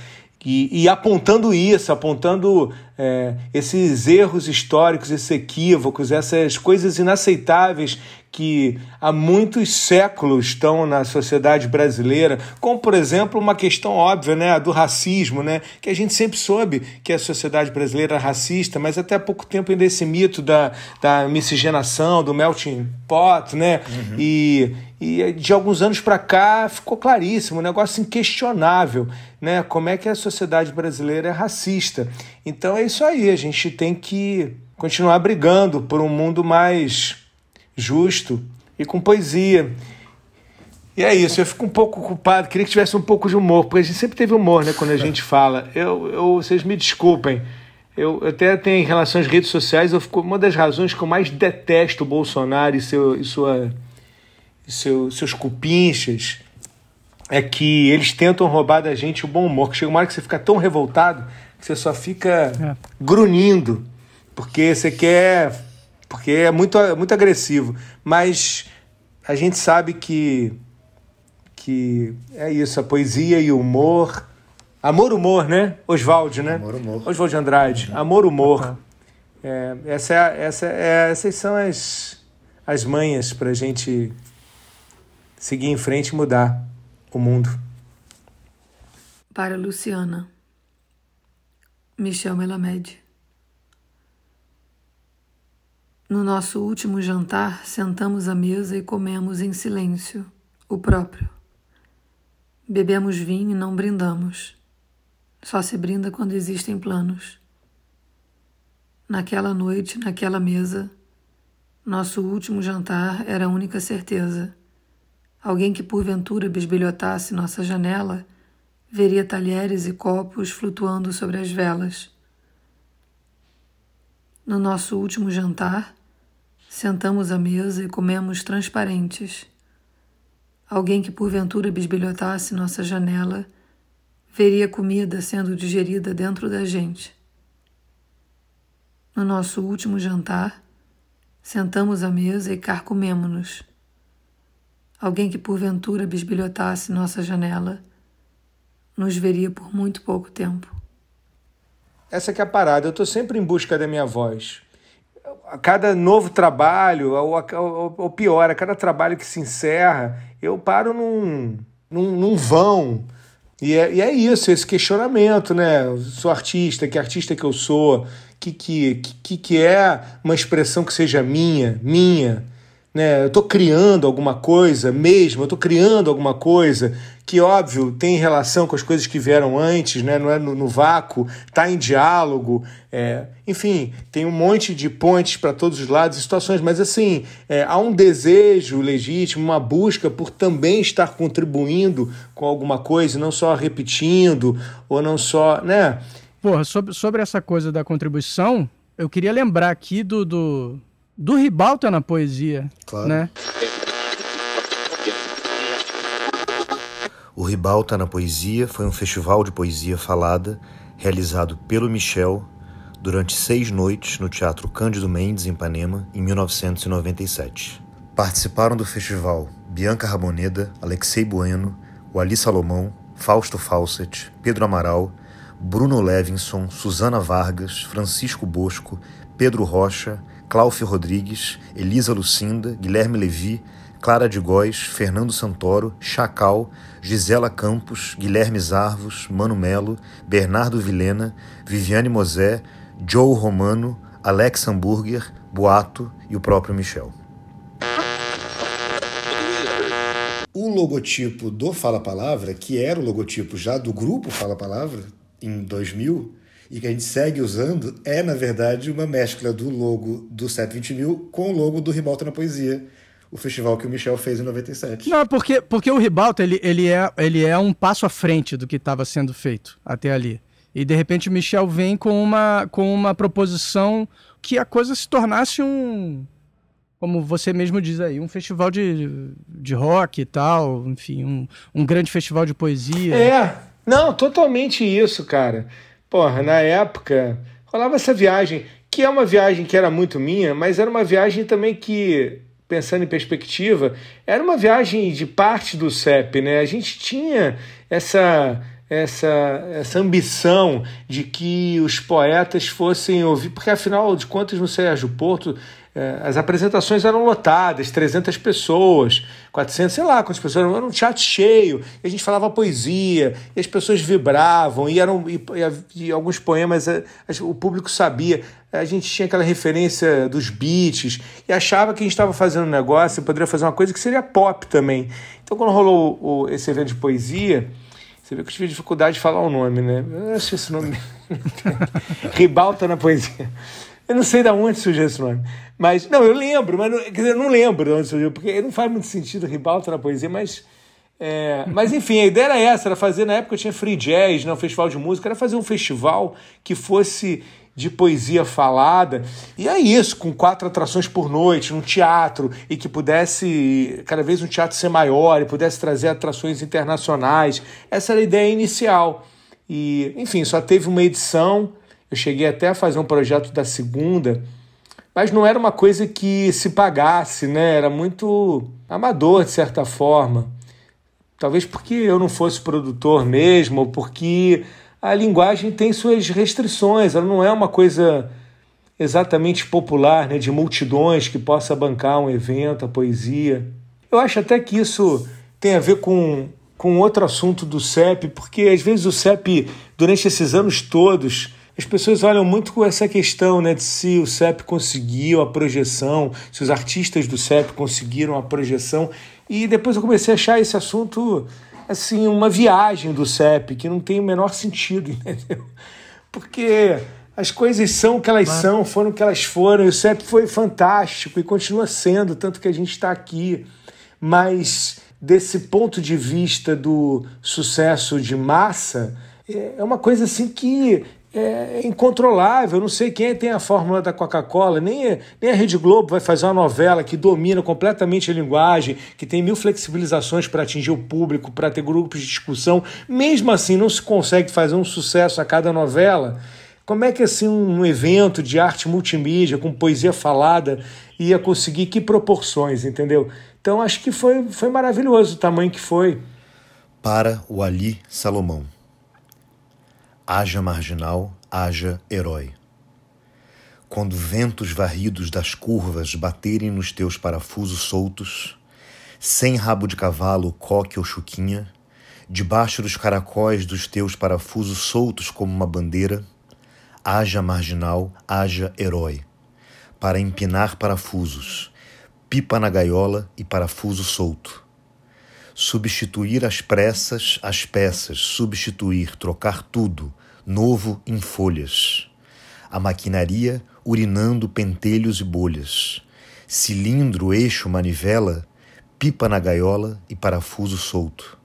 e, e apontando isso, apontando é, esses erros históricos, esses equívocos, essas coisas inaceitáveis que há muitos séculos estão na sociedade brasileira, como por exemplo uma questão óbvia, né, a do racismo, né, que a gente sempre soube que a sociedade brasileira é racista, mas até há pouco tempo ainda esse mito da, da miscigenação, do melting pot, né, uhum. e, e de alguns anos para cá ficou claríssimo, um negócio inquestionável, né, como é que a sociedade brasileira é racista. Então é isso aí, a gente tem que continuar brigando por um mundo mais justo e com poesia. E é isso, eu fico um pouco ocupado, queria que tivesse um pouco de humor, porque a gente sempre teve humor né, quando a gente fala. Eu, eu, vocês me desculpem, eu até tenho em relação às redes sociais, eu fico, uma das razões que eu mais detesto o Bolsonaro e, seu, e, sua, seu, seus cupinchas é que eles tentam roubar da gente o bom humor, que chega uma hora que você fica tão revoltado que você só fica é. grunhindo, porque você quer porque é muito, muito agressivo. Mas a gente sabe que, que é isso, a poesia e o humor. Amor, humor, né? Oswald, né? Amor, humor. Oswald Andrade. Uhum. Amor, humor. É, essa é, essa é, essas são as, as manhas para a gente seguir em frente e mudar o mundo. Para Luciana. Michel Melamed. No nosso último jantar, sentamos à mesa e comemos em silêncio, o próprio. Bebemos vinho e não brindamos. Só se brinda quando existem planos. Naquela noite, naquela mesa, nosso último jantar era a única certeza. Alguém que porventura bisbilhotasse nossa janela veria talheres e copos flutuando sobre as velas. No nosso último jantar, Sentamos à mesa e comemos transparentes. Alguém que porventura bisbilhotasse nossa janela veria comida sendo digerida dentro da gente. No nosso último jantar, sentamos à mesa e carcomemo-nos. Alguém que porventura bisbilhotasse nossa janela nos veria por muito pouco tempo. Essa que é a parada, eu estou sempre em busca da minha voz a cada novo trabalho, ou, ou, ou, pior, a cada trabalho que se encerra, eu paro num, num, num vão. E é, e é isso, esse questionamento, né? Sou artista, que artista que eu sou, que, que, que, que é uma expressão que seja minha, minha, né? Eu estou criando alguma coisa mesmo, eu estou criando alguma coisa que, óbvio, tem relação com as coisas que vieram antes, né? não é no, no vácuo, está em diálogo, é, enfim, tem um monte de pontes para todos os lados e situações, mas assim, é, há um desejo legítimo, uma busca por também estar contribuindo com alguma coisa, não só repetindo, ou não só, né? Porra, sobre, sobre essa coisa da contribuição, eu queria lembrar aqui do, do do Ribalta na poesia. Claro. Né? O Ribalta na Poesia foi um festival de poesia falada realizado pelo Michel durante seis noites no Teatro Cândido Mendes, em Ipanema, em 1997. Participaram do festival Bianca Ramoneda, Alexei Bueno, Wally Salomão, Fausto Fawcett, Pedro Amaral, Bruno Levinson, Susana Vargas, Francisco Bosco, Pedro Rocha, Cláudio Rodrigues, Elisa Lucinda, Guilherme Levi, Clara de Góes, Fernando Santoro, Chacal, Gisela Campos, Guilherme Zarvos, Mano Melo, Bernardo Vilena, Viviane Mosé, Joe Romano, Alex Hamburger, Boato e o próprio Michel. O logotipo do Fala Palavra, que era o logotipo já do grupo Fala Palavra, em 2000, e que a gente segue usando é, na verdade, uma mescla do logo do 720 mil com o logo do Ribalta na Poesia, o festival que o Michel fez em 97. Não, porque, porque o Ribalta ele, ele, é, ele é um passo à frente do que estava sendo feito até ali. E de repente o Michel vem com uma, com uma proposição que a coisa se tornasse um, como você mesmo diz aí, um festival de, de rock e tal, enfim, um, um grande festival de poesia. É, não, totalmente isso, cara porra, na época, rolava essa viagem, que é uma viagem que era muito minha, mas era uma viagem também que, pensando em perspectiva, era uma viagem de parte do CEP, né? A gente tinha essa essa, essa ambição de que os poetas fossem ouvir, porque afinal de contas no Sérgio Porto as apresentações eram lotadas, 300 pessoas, 400, sei lá quantas pessoas, era um teatro cheio, e a gente falava poesia, e as pessoas vibravam, e, eram, e, e, e alguns poemas a, a, o público sabia, a gente tinha aquela referência dos beats, e achava que a gente estava fazendo um negócio, e poderia fazer uma coisa que seria pop também. Então quando rolou o, esse evento de poesia, você vê que eu tive dificuldade de falar o nome, né? Eu acho esse nome. Ribalta na poesia. Eu não sei de onde surgiu esse nome. Mas, não, eu lembro, mas não, quer dizer, eu não lembro de onde surgiu, porque não faz muito sentido ribalta na poesia, mas. É, mas enfim, a ideia era essa, era fazer, na época tinha free jazz, né, um festival de música, era fazer um festival que fosse de poesia falada. E é isso, com quatro atrações por noite, num teatro, e que pudesse, cada vez um teatro ser maior, e pudesse trazer atrações internacionais. Essa era a ideia inicial. E, enfim, só teve uma edição eu cheguei até a fazer um projeto da segunda, mas não era uma coisa que se pagasse, né? Era muito amador, de certa forma. Talvez porque eu não fosse produtor mesmo, ou porque a linguagem tem suas restrições, ela não é uma coisa exatamente popular, né, de multidões que possa bancar um evento, a poesia. Eu acho até que isso tem a ver com, com outro assunto do CEP, porque às vezes o CEP, durante esses anos todos, as pessoas olham muito com essa questão né, de se o CEP conseguiu a projeção, se os artistas do CEP conseguiram a projeção. E depois eu comecei a achar esse assunto assim uma viagem do CEP, que não tem o menor sentido, entendeu? Porque as coisas são o que elas são, foram o que elas foram, e o CEP foi fantástico e continua sendo, tanto que a gente está aqui. Mas desse ponto de vista do sucesso de massa, é uma coisa assim que é incontrolável. Não sei quem tem a fórmula da Coca-Cola, nem, nem a Rede Globo vai fazer uma novela que domina completamente a linguagem, que tem mil flexibilizações para atingir o público, para ter grupos de discussão. Mesmo assim, não se consegue fazer um sucesso a cada novela. Como é que assim um evento de arte multimídia com poesia falada ia conseguir que proporções, entendeu? Então acho que foi, foi maravilhoso o tamanho que foi. Para o Ali Salomão. Haja marginal, haja herói. Quando ventos varridos das curvas baterem nos teus parafusos soltos, sem rabo de cavalo, coque ou chuquinha, debaixo dos caracóis dos teus parafusos soltos como uma bandeira, haja marginal, haja herói, para empinar parafusos, pipa na gaiola e parafuso solto. Substituir as pressas, as peças, substituir, trocar tudo, novo em folhas. A maquinaria urinando pentelhos e bolhas. Cilindro, eixo, manivela, pipa na gaiola e parafuso solto.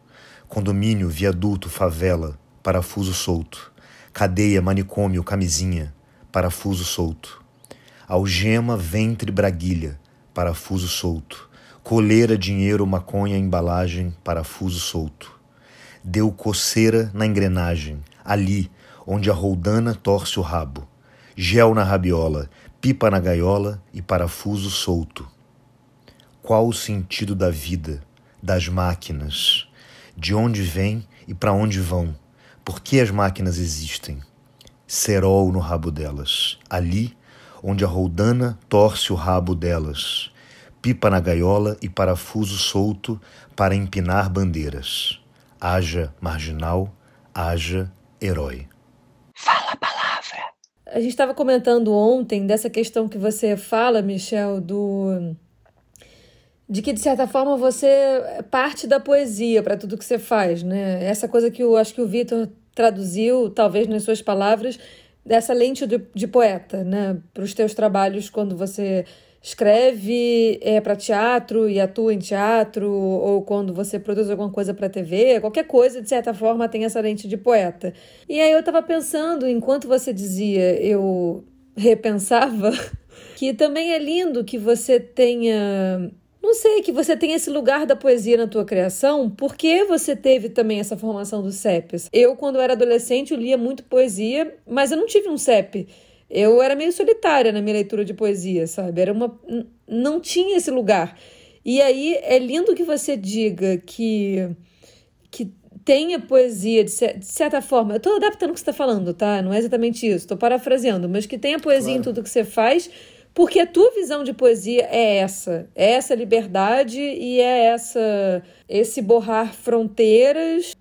Condomínio, viaduto, favela, parafuso solto. Cadeia, manicômio, camisinha, parafuso solto. Algema, ventre, braguilha, parafuso solto. Coleira, dinheiro, maconha, embalagem, parafuso solto. Deu coceira na engrenagem, ali, onde a roldana torce o rabo, gel na rabiola, pipa na gaiola e parafuso solto. Qual o sentido da vida, das máquinas? De onde vêm e para onde vão? Por que as máquinas existem? Cerol no rabo delas, ali onde a roldana torce o rabo delas, pipa na gaiola e parafuso solto para empinar bandeiras. Haja marginal, haja herói. Fala a palavra. A gente estava comentando ontem dessa questão que você fala, Michel, do de que de certa forma você é parte da poesia para tudo que você faz, né? Essa coisa que eu acho que o Vitor traduziu, talvez nas suas palavras, dessa lente de, de poeta, né? Para os teus trabalhos quando você escreve é, para teatro e atua em teatro, ou quando você produz alguma coisa para TV, qualquer coisa, de certa forma, tem essa lente de poeta. E aí eu estava pensando, enquanto você dizia, eu repensava, que também é lindo que você tenha não sei, que você tenha esse lugar da poesia na tua criação, porque você teve também essa formação do CEPs. Eu, quando era adolescente, eu lia muito poesia, mas eu não tive um CEP eu era meio solitária na minha leitura de poesia, sabe? Era uma não tinha esse lugar. E aí é lindo que você diga que que tenha poesia, de, cer- de certa forma, eu estou adaptando o que você está falando, tá? Não é exatamente isso, estou parafraseando, mas que tenha poesia em tudo que você faz, porque a tua visão de poesia é essa, é essa liberdade e é essa esse borrar fronteiras.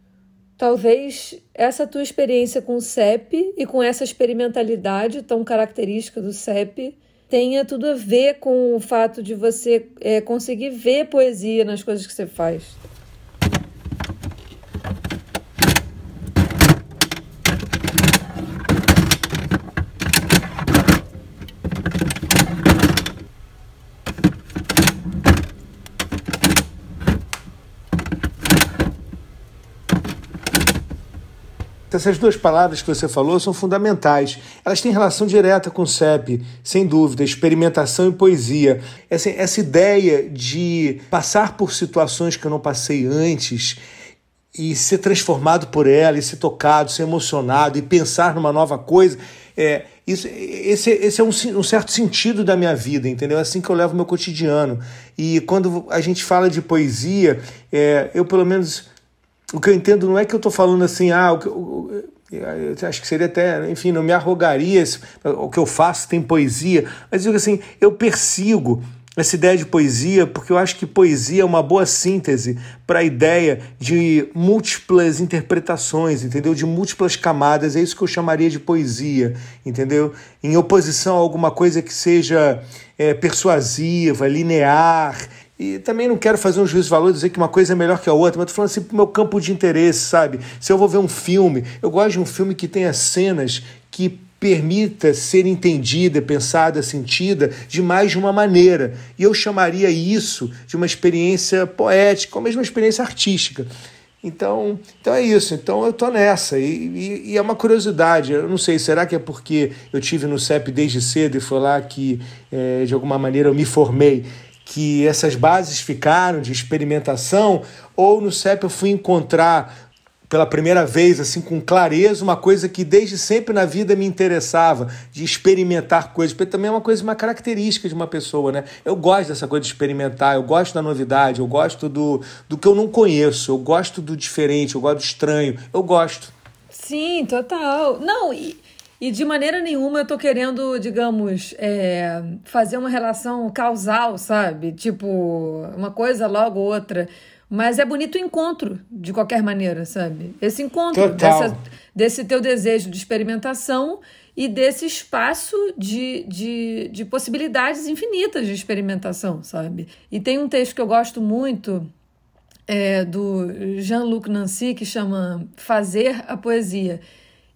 Talvez essa tua experiência com o CEP e com essa experimentalidade tão característica do CEP tenha tudo a ver com o fato de você é, conseguir ver poesia nas coisas que você faz. Essas duas palavras que você falou são fundamentais. Elas têm relação direta com o CEP, sem dúvida, experimentação e poesia. Essa, essa ideia de passar por situações que eu não passei antes e ser transformado por ela, e ser tocado, ser emocionado e pensar numa nova coisa, é, isso, esse, esse é um, um certo sentido da minha vida, entendeu? É assim que eu levo meu cotidiano. E quando a gente fala de poesia, é, eu pelo menos o que eu entendo não é que eu estou falando assim, ah, o que, o, eu acho que seria até, enfim, não me arrogaria, o que eu faço tem poesia, mas digo assim, eu persigo essa ideia de poesia porque eu acho que poesia é uma boa síntese para a ideia de múltiplas interpretações, entendeu? De múltiplas camadas, é isso que eu chamaria de poesia, entendeu? Em oposição a alguma coisa que seja é, persuasiva, linear, e também não quero fazer um juízo de valor dizer que uma coisa é melhor que a outra, mas tô falando assim pro meu campo de interesse, sabe? Se eu vou ver um filme, eu gosto de um filme que tenha cenas que permita ser entendida, pensada, sentida de mais de uma maneira. E eu chamaria isso de uma experiência poética, ou mesmo uma experiência artística. Então, então é isso. Então eu tô nessa. E, e, e, é uma curiosidade. Eu não sei, será que é porque eu tive no CEP desde cedo e foi lá que, é, de alguma maneira, eu me formei? Que essas bases ficaram de experimentação, ou no CEP eu fui encontrar pela primeira vez, assim, com clareza, uma coisa que desde sempre na vida me interessava, de experimentar coisas, porque também é uma coisa, uma característica de uma pessoa, né? Eu gosto dessa coisa de experimentar, eu gosto da novidade, eu gosto do, do que eu não conheço, eu gosto do diferente, eu gosto do estranho, eu gosto. Sim, total. Não, e, e de maneira nenhuma eu tô querendo, digamos, é, fazer uma relação causal, sabe? Tipo, uma coisa logo outra. Mas é bonito o encontro, de qualquer maneira, sabe? Esse encontro dessa, desse teu desejo de experimentação e desse espaço de, de, de possibilidades infinitas de experimentação, sabe? E tem um texto que eu gosto muito é, do Jean-Luc Nancy que chama Fazer a Poesia.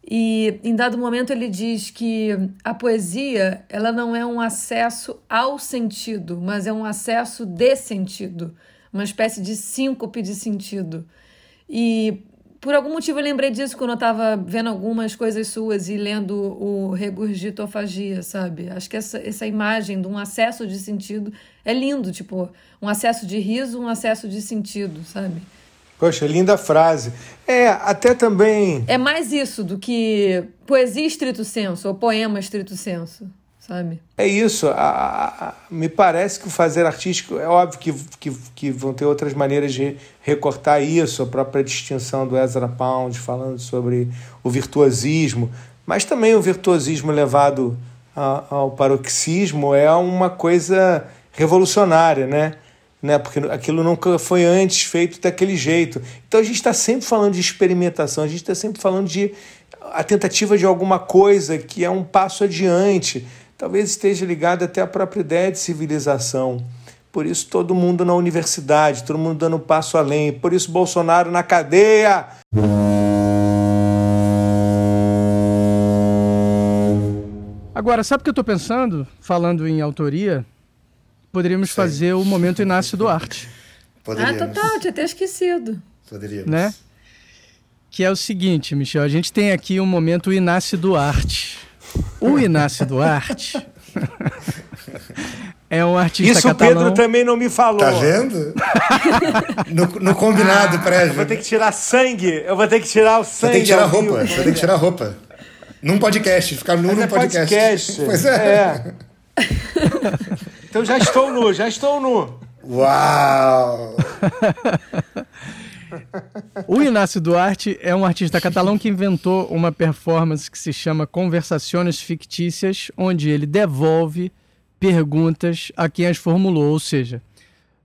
E em dado momento ele diz que a poesia ela não é um acesso ao sentido, mas é um acesso de sentido uma espécie de síncope de sentido. E por algum motivo eu lembrei disso quando eu estava vendo algumas coisas suas e lendo o Regurgitofagia, sabe? Acho que essa, essa imagem de um acesso de sentido é lindo, tipo, um acesso de riso, um acesso de sentido, sabe? Poxa, linda frase. É, até também. É mais isso do que poesia estrito senso ou poema estrito senso sabe? É isso. A, a, me parece que o fazer artístico é óbvio que, que, que vão ter outras maneiras de recortar isso, a própria distinção do Ezra Pound falando sobre o virtuosismo, mas também o virtuosismo levado a, ao paroxismo é uma coisa revolucionária, né? Né? Porque aquilo nunca foi antes feito daquele jeito. Então a gente está sempre falando de experimentação, a gente está sempre falando de a tentativa de alguma coisa que é um passo adiante talvez esteja ligado até à própria ideia de civilização. Por isso, todo mundo na universidade, todo mundo dando um passo além. Por isso, Bolsonaro na cadeia. Agora, sabe o que eu estou pensando? Falando em autoria, poderíamos Sei. fazer o momento Inácio Duarte. Poderíamos. Ah, total, tinha até esquecido. Poderíamos. Né? Que é o seguinte, Michel, a gente tem aqui um momento Inácio Duarte. O Inácio Duarte é um artista Isso catalão. o Pedro também não me falou. Tá vendo? no, no combinado ah, prévio. Eu vou ter que tirar sangue. Eu vou ter que tirar o sangue. Você tem que tirar roupa. Você tem que tirar roupa. Num podcast. Ficar nu num é podcast. podcast. Pois é. é. então já estou nu, já estou nu. Uau! O Inácio Duarte é um artista catalão que inventou uma performance que se chama Conversações Fictícias, onde ele devolve perguntas a quem as formulou, ou seja,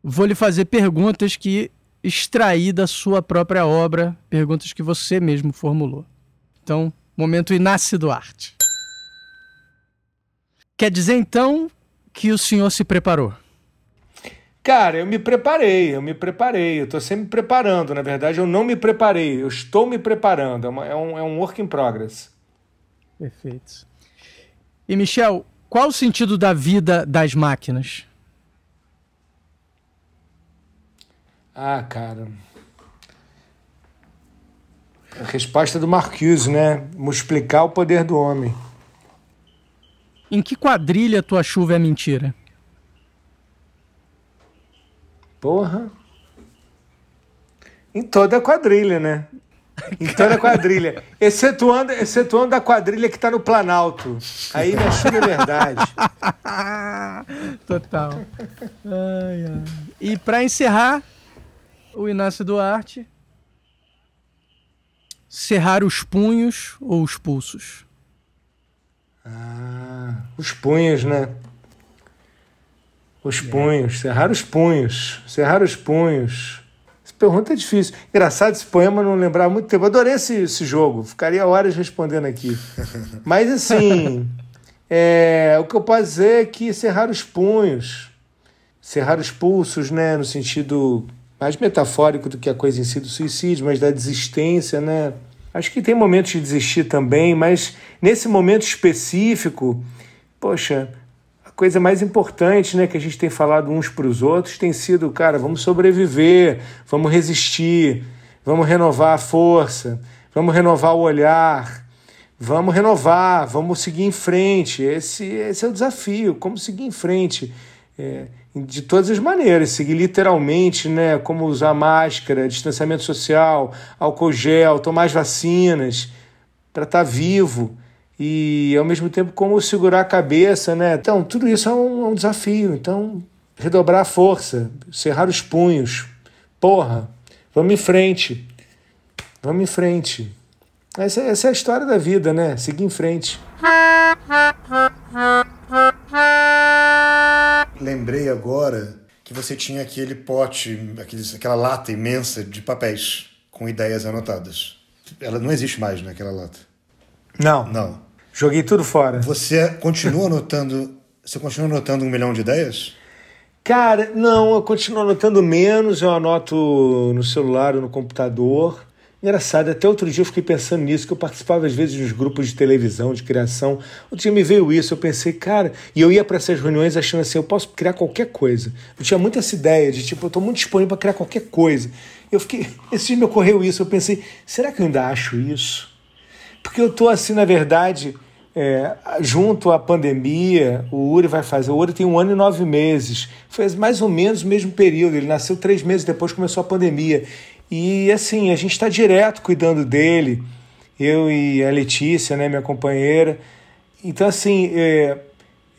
vou lhe fazer perguntas que extraí da sua própria obra, perguntas que você mesmo formulou. Então, momento Inácio Duarte. Quer dizer então que o senhor se preparou? Cara, eu me preparei, eu me preparei, eu estou sempre me preparando. Na verdade, eu não me preparei, eu estou me preparando. É, uma, é, um, é um work in progress. Perfeito. E, Michel, qual o sentido da vida das máquinas? Ah, cara. A resposta do Marcuse, né? Multiplicar o poder do homem. Em que quadrilha tua chuva é mentira? Porra. Em toda a quadrilha, né? Em toda a quadrilha. Excetuando, excetuando a quadrilha que tá no Planalto. Aí minha chuva é verdade. Total. Ai, ai. E para encerrar, o Inácio Duarte. Cerrar os punhos ou os pulsos? Ah, os punhos, né? Os punhos, cerrar os punhos, cerrar os punhos. Essa pergunta é difícil. Engraçado esse poema não lembrar muito tempo. Adorei esse, esse jogo, ficaria horas respondendo aqui. Mas assim, é, o que eu posso dizer é que cerrar os punhos, cerrar os pulsos, né, no sentido mais metafórico do que a coisa em si do suicídio, mas da desistência, né? Acho que tem momentos de desistir também, mas nesse momento específico, poxa, a coisa mais importante, né, que a gente tem falado uns para os outros tem sido, cara, vamos sobreviver, vamos resistir, vamos renovar a força, vamos renovar o olhar, vamos renovar, vamos seguir em frente. Esse, esse é o desafio, como seguir em frente. É, de todas as maneiras, seguir literalmente, né, como usar máscara, distanciamento social, álcool gel, tomar as vacinas para estar tá vivo e ao mesmo tempo como segurar a cabeça, né? Então, tudo isso é um, é um desafio. Então, redobrar a força, cerrar os punhos. Porra, vamos em frente. Vamos em frente. Essa, essa é a história da vida, né? Seguir em frente. Lembrei agora que você tinha aquele pote, aqueles, aquela lata imensa de papéis com ideias anotadas. Ela não existe mais, né, aquela lata? Não. Não. Joguei tudo fora. Você continua anotando. Você continua anotando um milhão de ideias? Cara, não, eu continuo anotando menos, eu anoto no celular ou no computador. Engraçado, até outro dia eu fiquei pensando nisso, que eu participava às vezes dos grupos de televisão, de criação. Outro dia me veio isso, eu pensei, cara, e eu ia para essas reuniões achando assim, eu posso criar qualquer coisa. Eu tinha muita essa ideia de tipo, eu estou muito disponível para criar qualquer coisa. Eu fiquei, esse dia me ocorreu isso, eu pensei, será que eu ainda acho isso? Porque eu estou assim, na verdade, é, junto à pandemia, o Uri vai fazer. O Uri tem um ano e nove meses. Foi mais ou menos o mesmo período. Ele nasceu três meses depois começou a pandemia. E assim, a gente está direto cuidando dele, eu e a Letícia, né, minha companheira. Então, assim, é,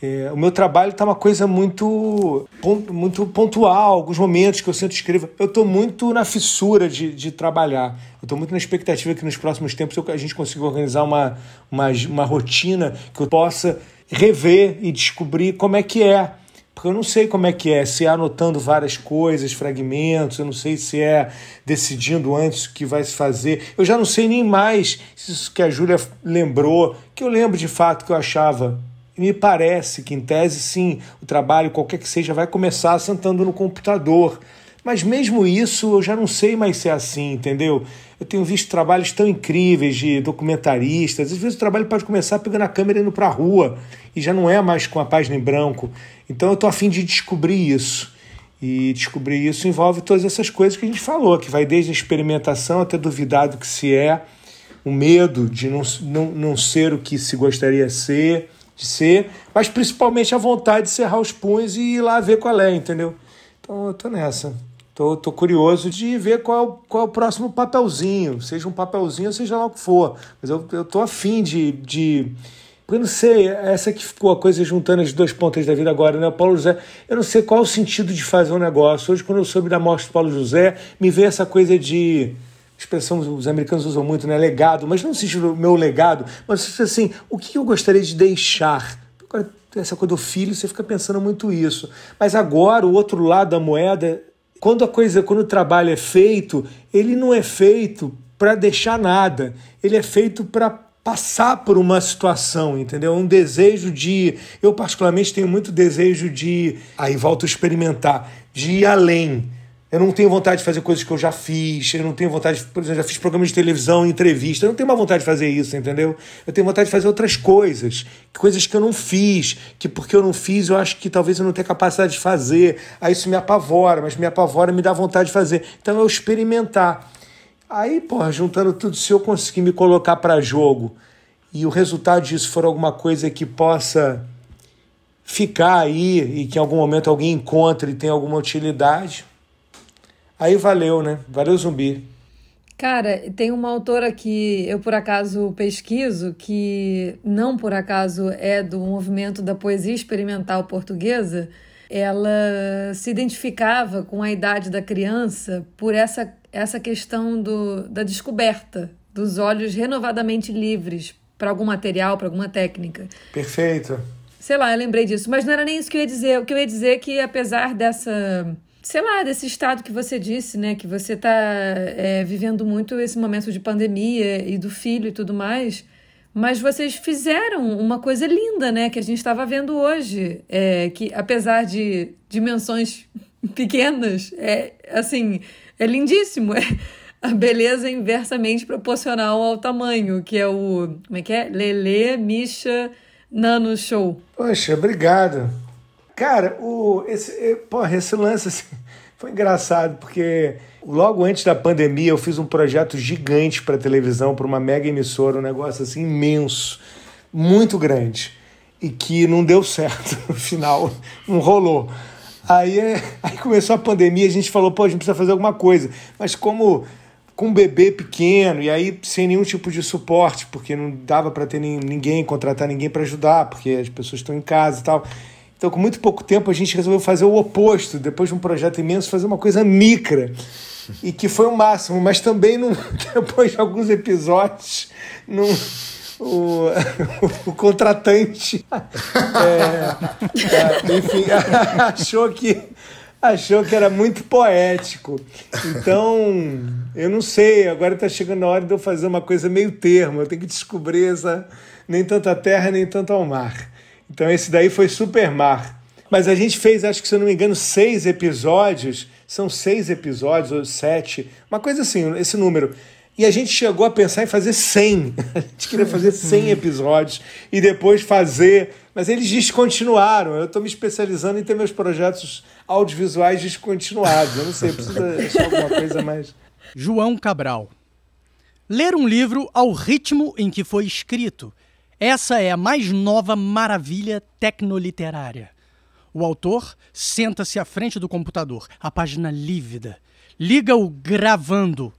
é, o meu trabalho está uma coisa muito, muito pontual, alguns momentos que eu sempre escrevo. Eu estou muito na fissura de, de trabalhar. Eu estou muito na expectativa que nos próximos tempos a gente consiga organizar uma, uma, uma rotina que eu possa rever e descobrir como é que é porque eu não sei como é que é, se é anotando várias coisas, fragmentos, eu não sei se é decidindo antes o que vai se fazer. Eu já não sei nem mais se isso que a Júlia lembrou, que eu lembro de fato que eu achava. Me parece que, em tese, sim, o trabalho, qualquer que seja, vai começar sentando no computador. Mas mesmo isso, eu já não sei mais se é assim, entendeu? Eu tenho visto trabalhos tão incríveis de documentaristas. Às vezes o trabalho pode começar pegando a câmera e indo para a rua e já não é mais com a página em branco. Então eu estou afim de descobrir isso. E descobrir isso envolve todas essas coisas que a gente falou, que vai desde a experimentação até duvidar do que se é, o medo de não, não, não ser o que se gostaria ser, de ser, mas principalmente a vontade de cerrar os punhos e ir lá ver qual é, entendeu? Então eu tô nessa. Tô, tô curioso de ver qual, qual é o próximo papelzinho, seja um papelzinho, seja lá o que for. Mas eu, eu tô afim de, de, Porque eu não sei, essa que ficou a coisa juntando as duas pontas da vida agora, né? O Paulo José, eu não sei qual o sentido de fazer um negócio. Hoje, quando eu soube da morte do Paulo José, me veio essa coisa de. Expressão os americanos usam muito, né? Legado, mas não sentido meu legado, mas assim, o que eu gostaria de deixar? Essa coisa do filho, você fica pensando muito isso. Mas agora, o outro lado da moeda, quando a coisa, quando o trabalho é feito, ele não é feito para deixar nada, ele é feito para passar por uma situação, entendeu? Um desejo de. Eu, particularmente, tenho muito desejo de. Aí volto a experimentar, de ir além. Eu não tenho vontade de fazer coisas que eu já fiz, eu não tenho vontade, de, por exemplo, já fiz programas de televisão, entrevista, eu não tenho mais vontade de fazer isso, entendeu? Eu tenho vontade de fazer outras coisas, coisas que eu não fiz, que porque eu não fiz eu acho que talvez eu não tenha capacidade de fazer, aí isso me apavora, mas me apavora me dá vontade de fazer. Então eu experimentar. Aí, porra, juntando tudo, se eu conseguir me colocar para jogo e o resultado disso for alguma coisa que possa ficar aí e que em algum momento alguém encontre e tenha alguma utilidade, aí valeu, né? Valeu, zumbi. Cara, tem uma autora que eu por acaso pesquiso, que não por acaso é do movimento da poesia experimental portuguesa. Ela se identificava com a idade da criança por essa essa questão do, da descoberta dos olhos renovadamente livres para algum material, para alguma técnica. Perfeito. Sei lá, eu lembrei disso, mas não era nem isso que eu ia dizer. O que eu ia dizer é que apesar dessa sei lá, desse estado que você disse, né? Que você está é, vivendo muito esse momento de pandemia e do filho e tudo mais. Mas vocês fizeram uma coisa linda, né? Que a gente estava vendo hoje. É, que apesar de dimensões pequenas, é assim, é lindíssimo. É a beleza inversamente proporcional ao tamanho, que é o. Como é que é? Lele Misha Nano Show. Poxa, obrigado. Cara, o, esse, porra, esse lance assim, foi engraçado, porque logo antes da pandemia eu fiz um projeto gigante para televisão, para uma mega emissora, um negócio assim imenso, muito grande, e que não deu certo no final, não rolou. Aí, aí começou a pandemia, a gente falou, pô, a gente precisa fazer alguma coisa. Mas como com um bebê pequeno e aí sem nenhum tipo de suporte, porque não dava para ter ninguém, contratar ninguém para ajudar, porque as pessoas estão em casa e tal. Então, com muito pouco tempo, a gente resolveu fazer o oposto, depois de um projeto imenso, fazer uma coisa micra. E que foi o máximo, mas também depois de alguns episódios, o, o, contratante, é, é, enfim, achou que achou que era muito poético. Então, eu não sei, agora está chegando a hora de eu fazer uma coisa meio termo. Eu tenho que descobrir essa nem tanto a terra, nem tanto ao mar. Então, esse daí foi super mar. Mas a gente fez, acho que se eu não me engano, seis episódios. São seis episódios, ou sete, uma coisa assim, esse número. E a gente chegou a pensar em fazer 100. A gente queria fazer 100 episódios e depois fazer. Mas eles descontinuaram. Eu estou me especializando em ter meus projetos audiovisuais descontinuados. Eu não sei, preciso achar alguma coisa mais. João Cabral. Ler um livro ao ritmo em que foi escrito. Essa é a mais nova maravilha tecnoliterária. O autor senta-se à frente do computador, a página lívida, liga-o gravando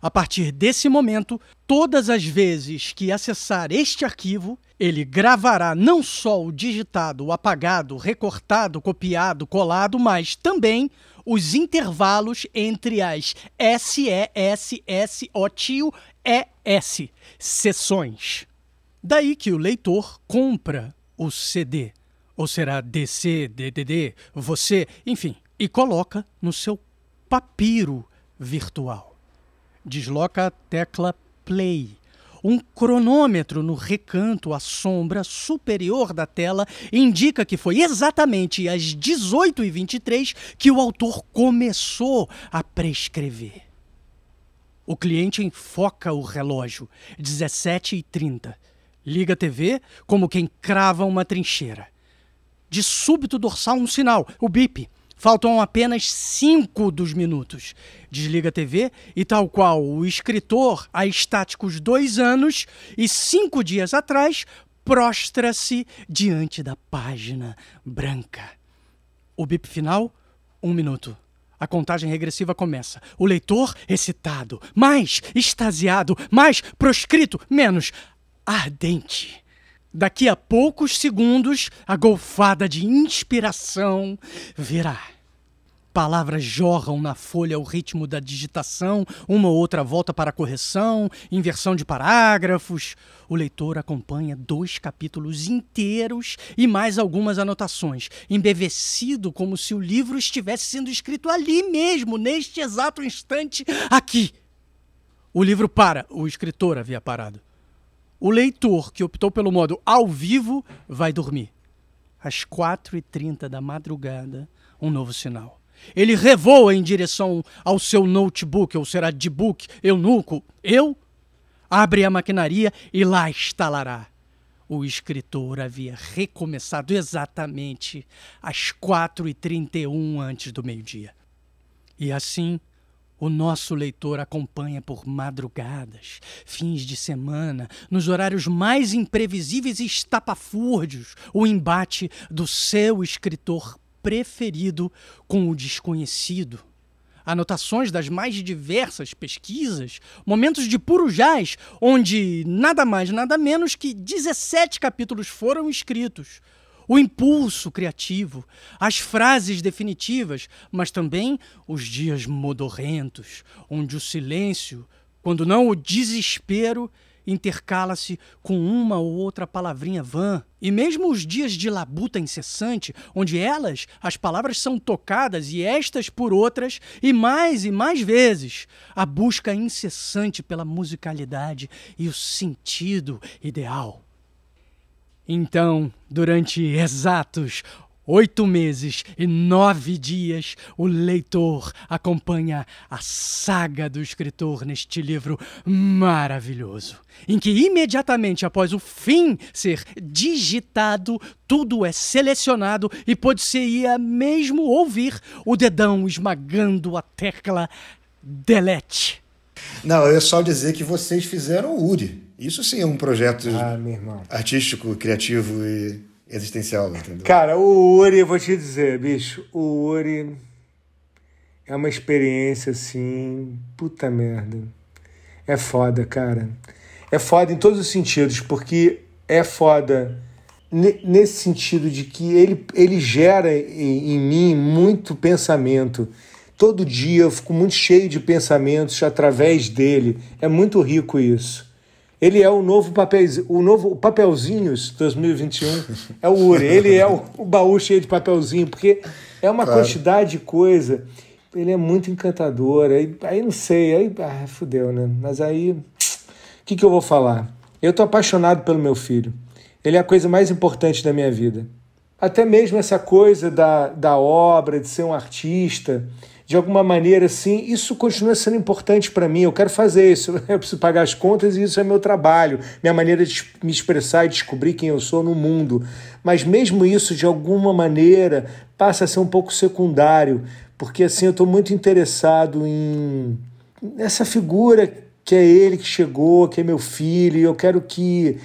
a partir desse momento, todas as vezes que acessar este arquivo, ele gravará não só o digitado, o apagado, recortado, copiado, colado, mas também os intervalos entre as S-E-S-S-O-T-I-O-E-S sessões. Daí que o leitor compra o CD, ou será DC, DDD, você, enfim, e coloca no seu papiro virtual desloca a tecla Play. Um cronômetro no recanto à sombra superior da tela indica que foi exatamente às 18h23 que o autor começou a prescrever. O cliente enfoca o relógio, 17h30. Liga a TV como quem crava uma trincheira. De súbito dorsal um sinal, o bip. Faltam apenas cinco dos minutos. Desliga a TV e, tal qual o escritor há estáticos dois anos e cinco dias atrás, prostra-se diante da página branca. O bip final, um minuto. A contagem regressiva começa. O leitor excitado, mais extasiado, mais proscrito, menos ardente. Daqui a poucos segundos, a golfada de inspiração virá. Palavras jorram na folha ao ritmo da digitação, uma ou outra volta para correção, inversão de parágrafos. O leitor acompanha dois capítulos inteiros e mais algumas anotações, embevecido como se o livro estivesse sendo escrito ali mesmo, neste exato instante, aqui. O livro para, o escritor havia parado. O leitor que optou pelo modo ao vivo vai dormir. Às 4h30 da madrugada, um novo sinal. Ele revoa em direção ao seu notebook, ou será de book, eunuco, eu? Abre a maquinaria e lá instalará. O escritor havia recomeçado exatamente às 4h31 antes do meio-dia. E assim, o nosso leitor acompanha por madrugadas, fins de semana, nos horários mais imprevisíveis e estapafúrdios, o embate do seu escritor preferido com o desconhecido. Anotações das mais diversas pesquisas, momentos de puro jazz, onde nada mais, nada menos que 17 capítulos foram escritos o impulso criativo, as frases definitivas, mas também os dias modorrentos, onde o silêncio, quando não o desespero, intercala-se com uma ou outra palavrinha vã. E mesmo os dias de labuta incessante, onde elas, as palavras são tocadas e estas por outras, e mais e mais vezes, a busca incessante pela musicalidade e o sentido ideal. Então, durante exatos oito meses e nove dias, o leitor acompanha a saga do escritor neste livro maravilhoso, em que imediatamente após o fim ser digitado, tudo é selecionado e pode-se mesmo ouvir o dedão esmagando a tecla delete. Não, eu só dizer que vocês fizeram o Uri. Isso sim é um projeto Ah, artístico, criativo e existencial, entendeu? Cara, o Uri, eu vou te dizer, bicho, o Uri é uma experiência assim, puta merda. É foda, cara. É foda em todos os sentidos, porque é foda ne- nesse sentido de que ele, ele gera em, em mim muito pensamento. Todo dia eu fico muito cheio de pensamentos através dele. É muito rico isso. Ele é o novo papel, o novo papelzinhos 2021 é o Uri. Ele é o, o baú cheio de papelzinho, porque é uma Claro. quantidade de coisa. Ele é muito encantador. Aí, aí não sei, aí ah, fudeu, né? Mas aí, o que, que eu vou falar? Eu tô apaixonado pelo meu filho. Ele é a coisa mais importante da minha vida. Até mesmo essa coisa da, da obra, de ser um artista, de alguma maneira, assim, isso continua sendo importante para mim. Eu quero fazer isso, eu preciso pagar as contas e isso é meu trabalho, minha maneira de me expressar e descobrir quem eu sou no mundo. Mas mesmo isso, de alguma maneira, passa a ser um pouco secundário, porque assim eu estou muito interessado em nessa figura que é ele que chegou, que é meu filho, eu quero que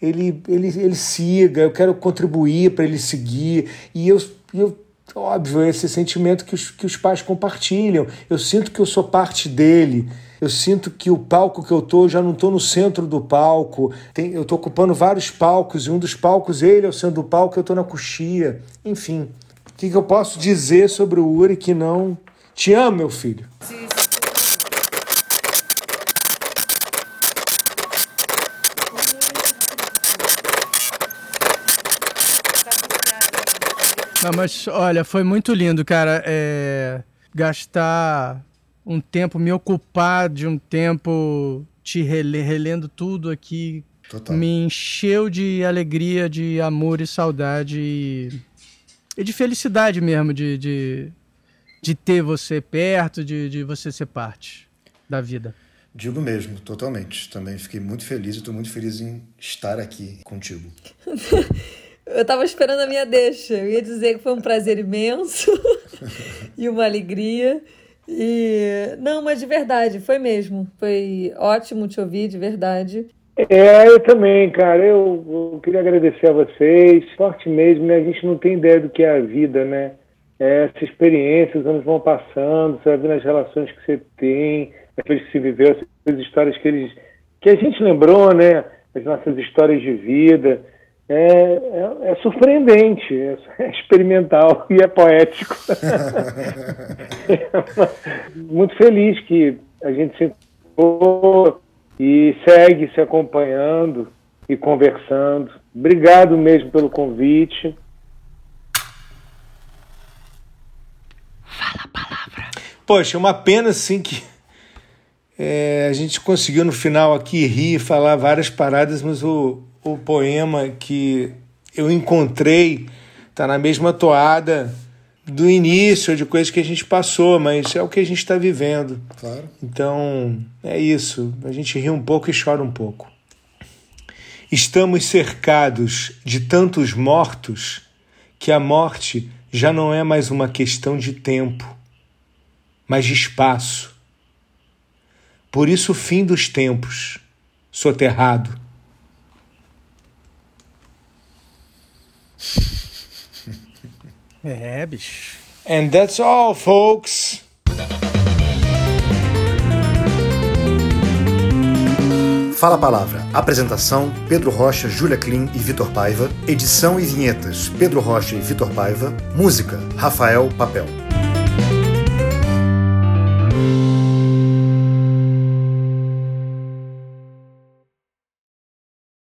ele, ele, ele siga, eu quero contribuir para ele seguir. E eu, eu, óbvio, esse sentimento que os, que os pais compartilham. Eu sinto que eu sou parte dele. Eu sinto que o palco que eu tô, já não estou no centro do palco. Tem, eu estou ocupando vários palcos, e um dos palcos, ele é o centro do palco, eu estou na coxia. Enfim, o que, que eu posso dizer sobre o Uri que não. Te amo, meu filho. Não, mas olha, foi muito lindo, cara. É, gastar um tempo, me ocupar de um tempo te rele- relendo tudo aqui, Total. me encheu de alegria, de amor e saudade e, e de felicidade mesmo, de, de, de ter você perto, de, de você ser parte da vida. Digo mesmo, totalmente. Também fiquei muito feliz e estou muito feliz em estar aqui contigo. Eu tava esperando a minha deixa. Eu ia dizer que foi um prazer imenso e uma alegria. E não, mas de verdade, foi mesmo. Foi ótimo te ouvir, de verdade. É, eu também, cara. Eu, eu queria agradecer a vocês. Forte mesmo, né? A gente não tem ideia do que é a vida, né? É, essa experiência, os anos vão passando, você vai vendo as relações que você tem, aqueles que se viveu, as histórias que eles. que a gente lembrou, né? As nossas histórias de vida. É, é, é surpreendente, é, é experimental e é poético. Muito feliz que a gente se encontrou e segue se acompanhando e conversando. Obrigado mesmo pelo convite. Fala a palavra. Poxa, é uma pena assim que é, a gente conseguiu no final aqui rir, falar várias paradas, mas o, o poema que eu encontrei está na mesma toada do início, de coisas que a gente passou, mas é o que a gente está vivendo. Claro. Então, é isso. A gente ri um pouco e chora um pouco. Estamos cercados de tantos mortos que a morte já não é mais uma questão de tempo, mas de espaço. Por isso, o fim dos tempos, soterrado. É, bicho. And that's all, folks. Fala a Palavra. Apresentação: Pedro Rocha, Júlia Klim e Vitor Paiva. Edição e vinhetas: Pedro Rocha e Vitor Paiva. Música: Rafael Papel.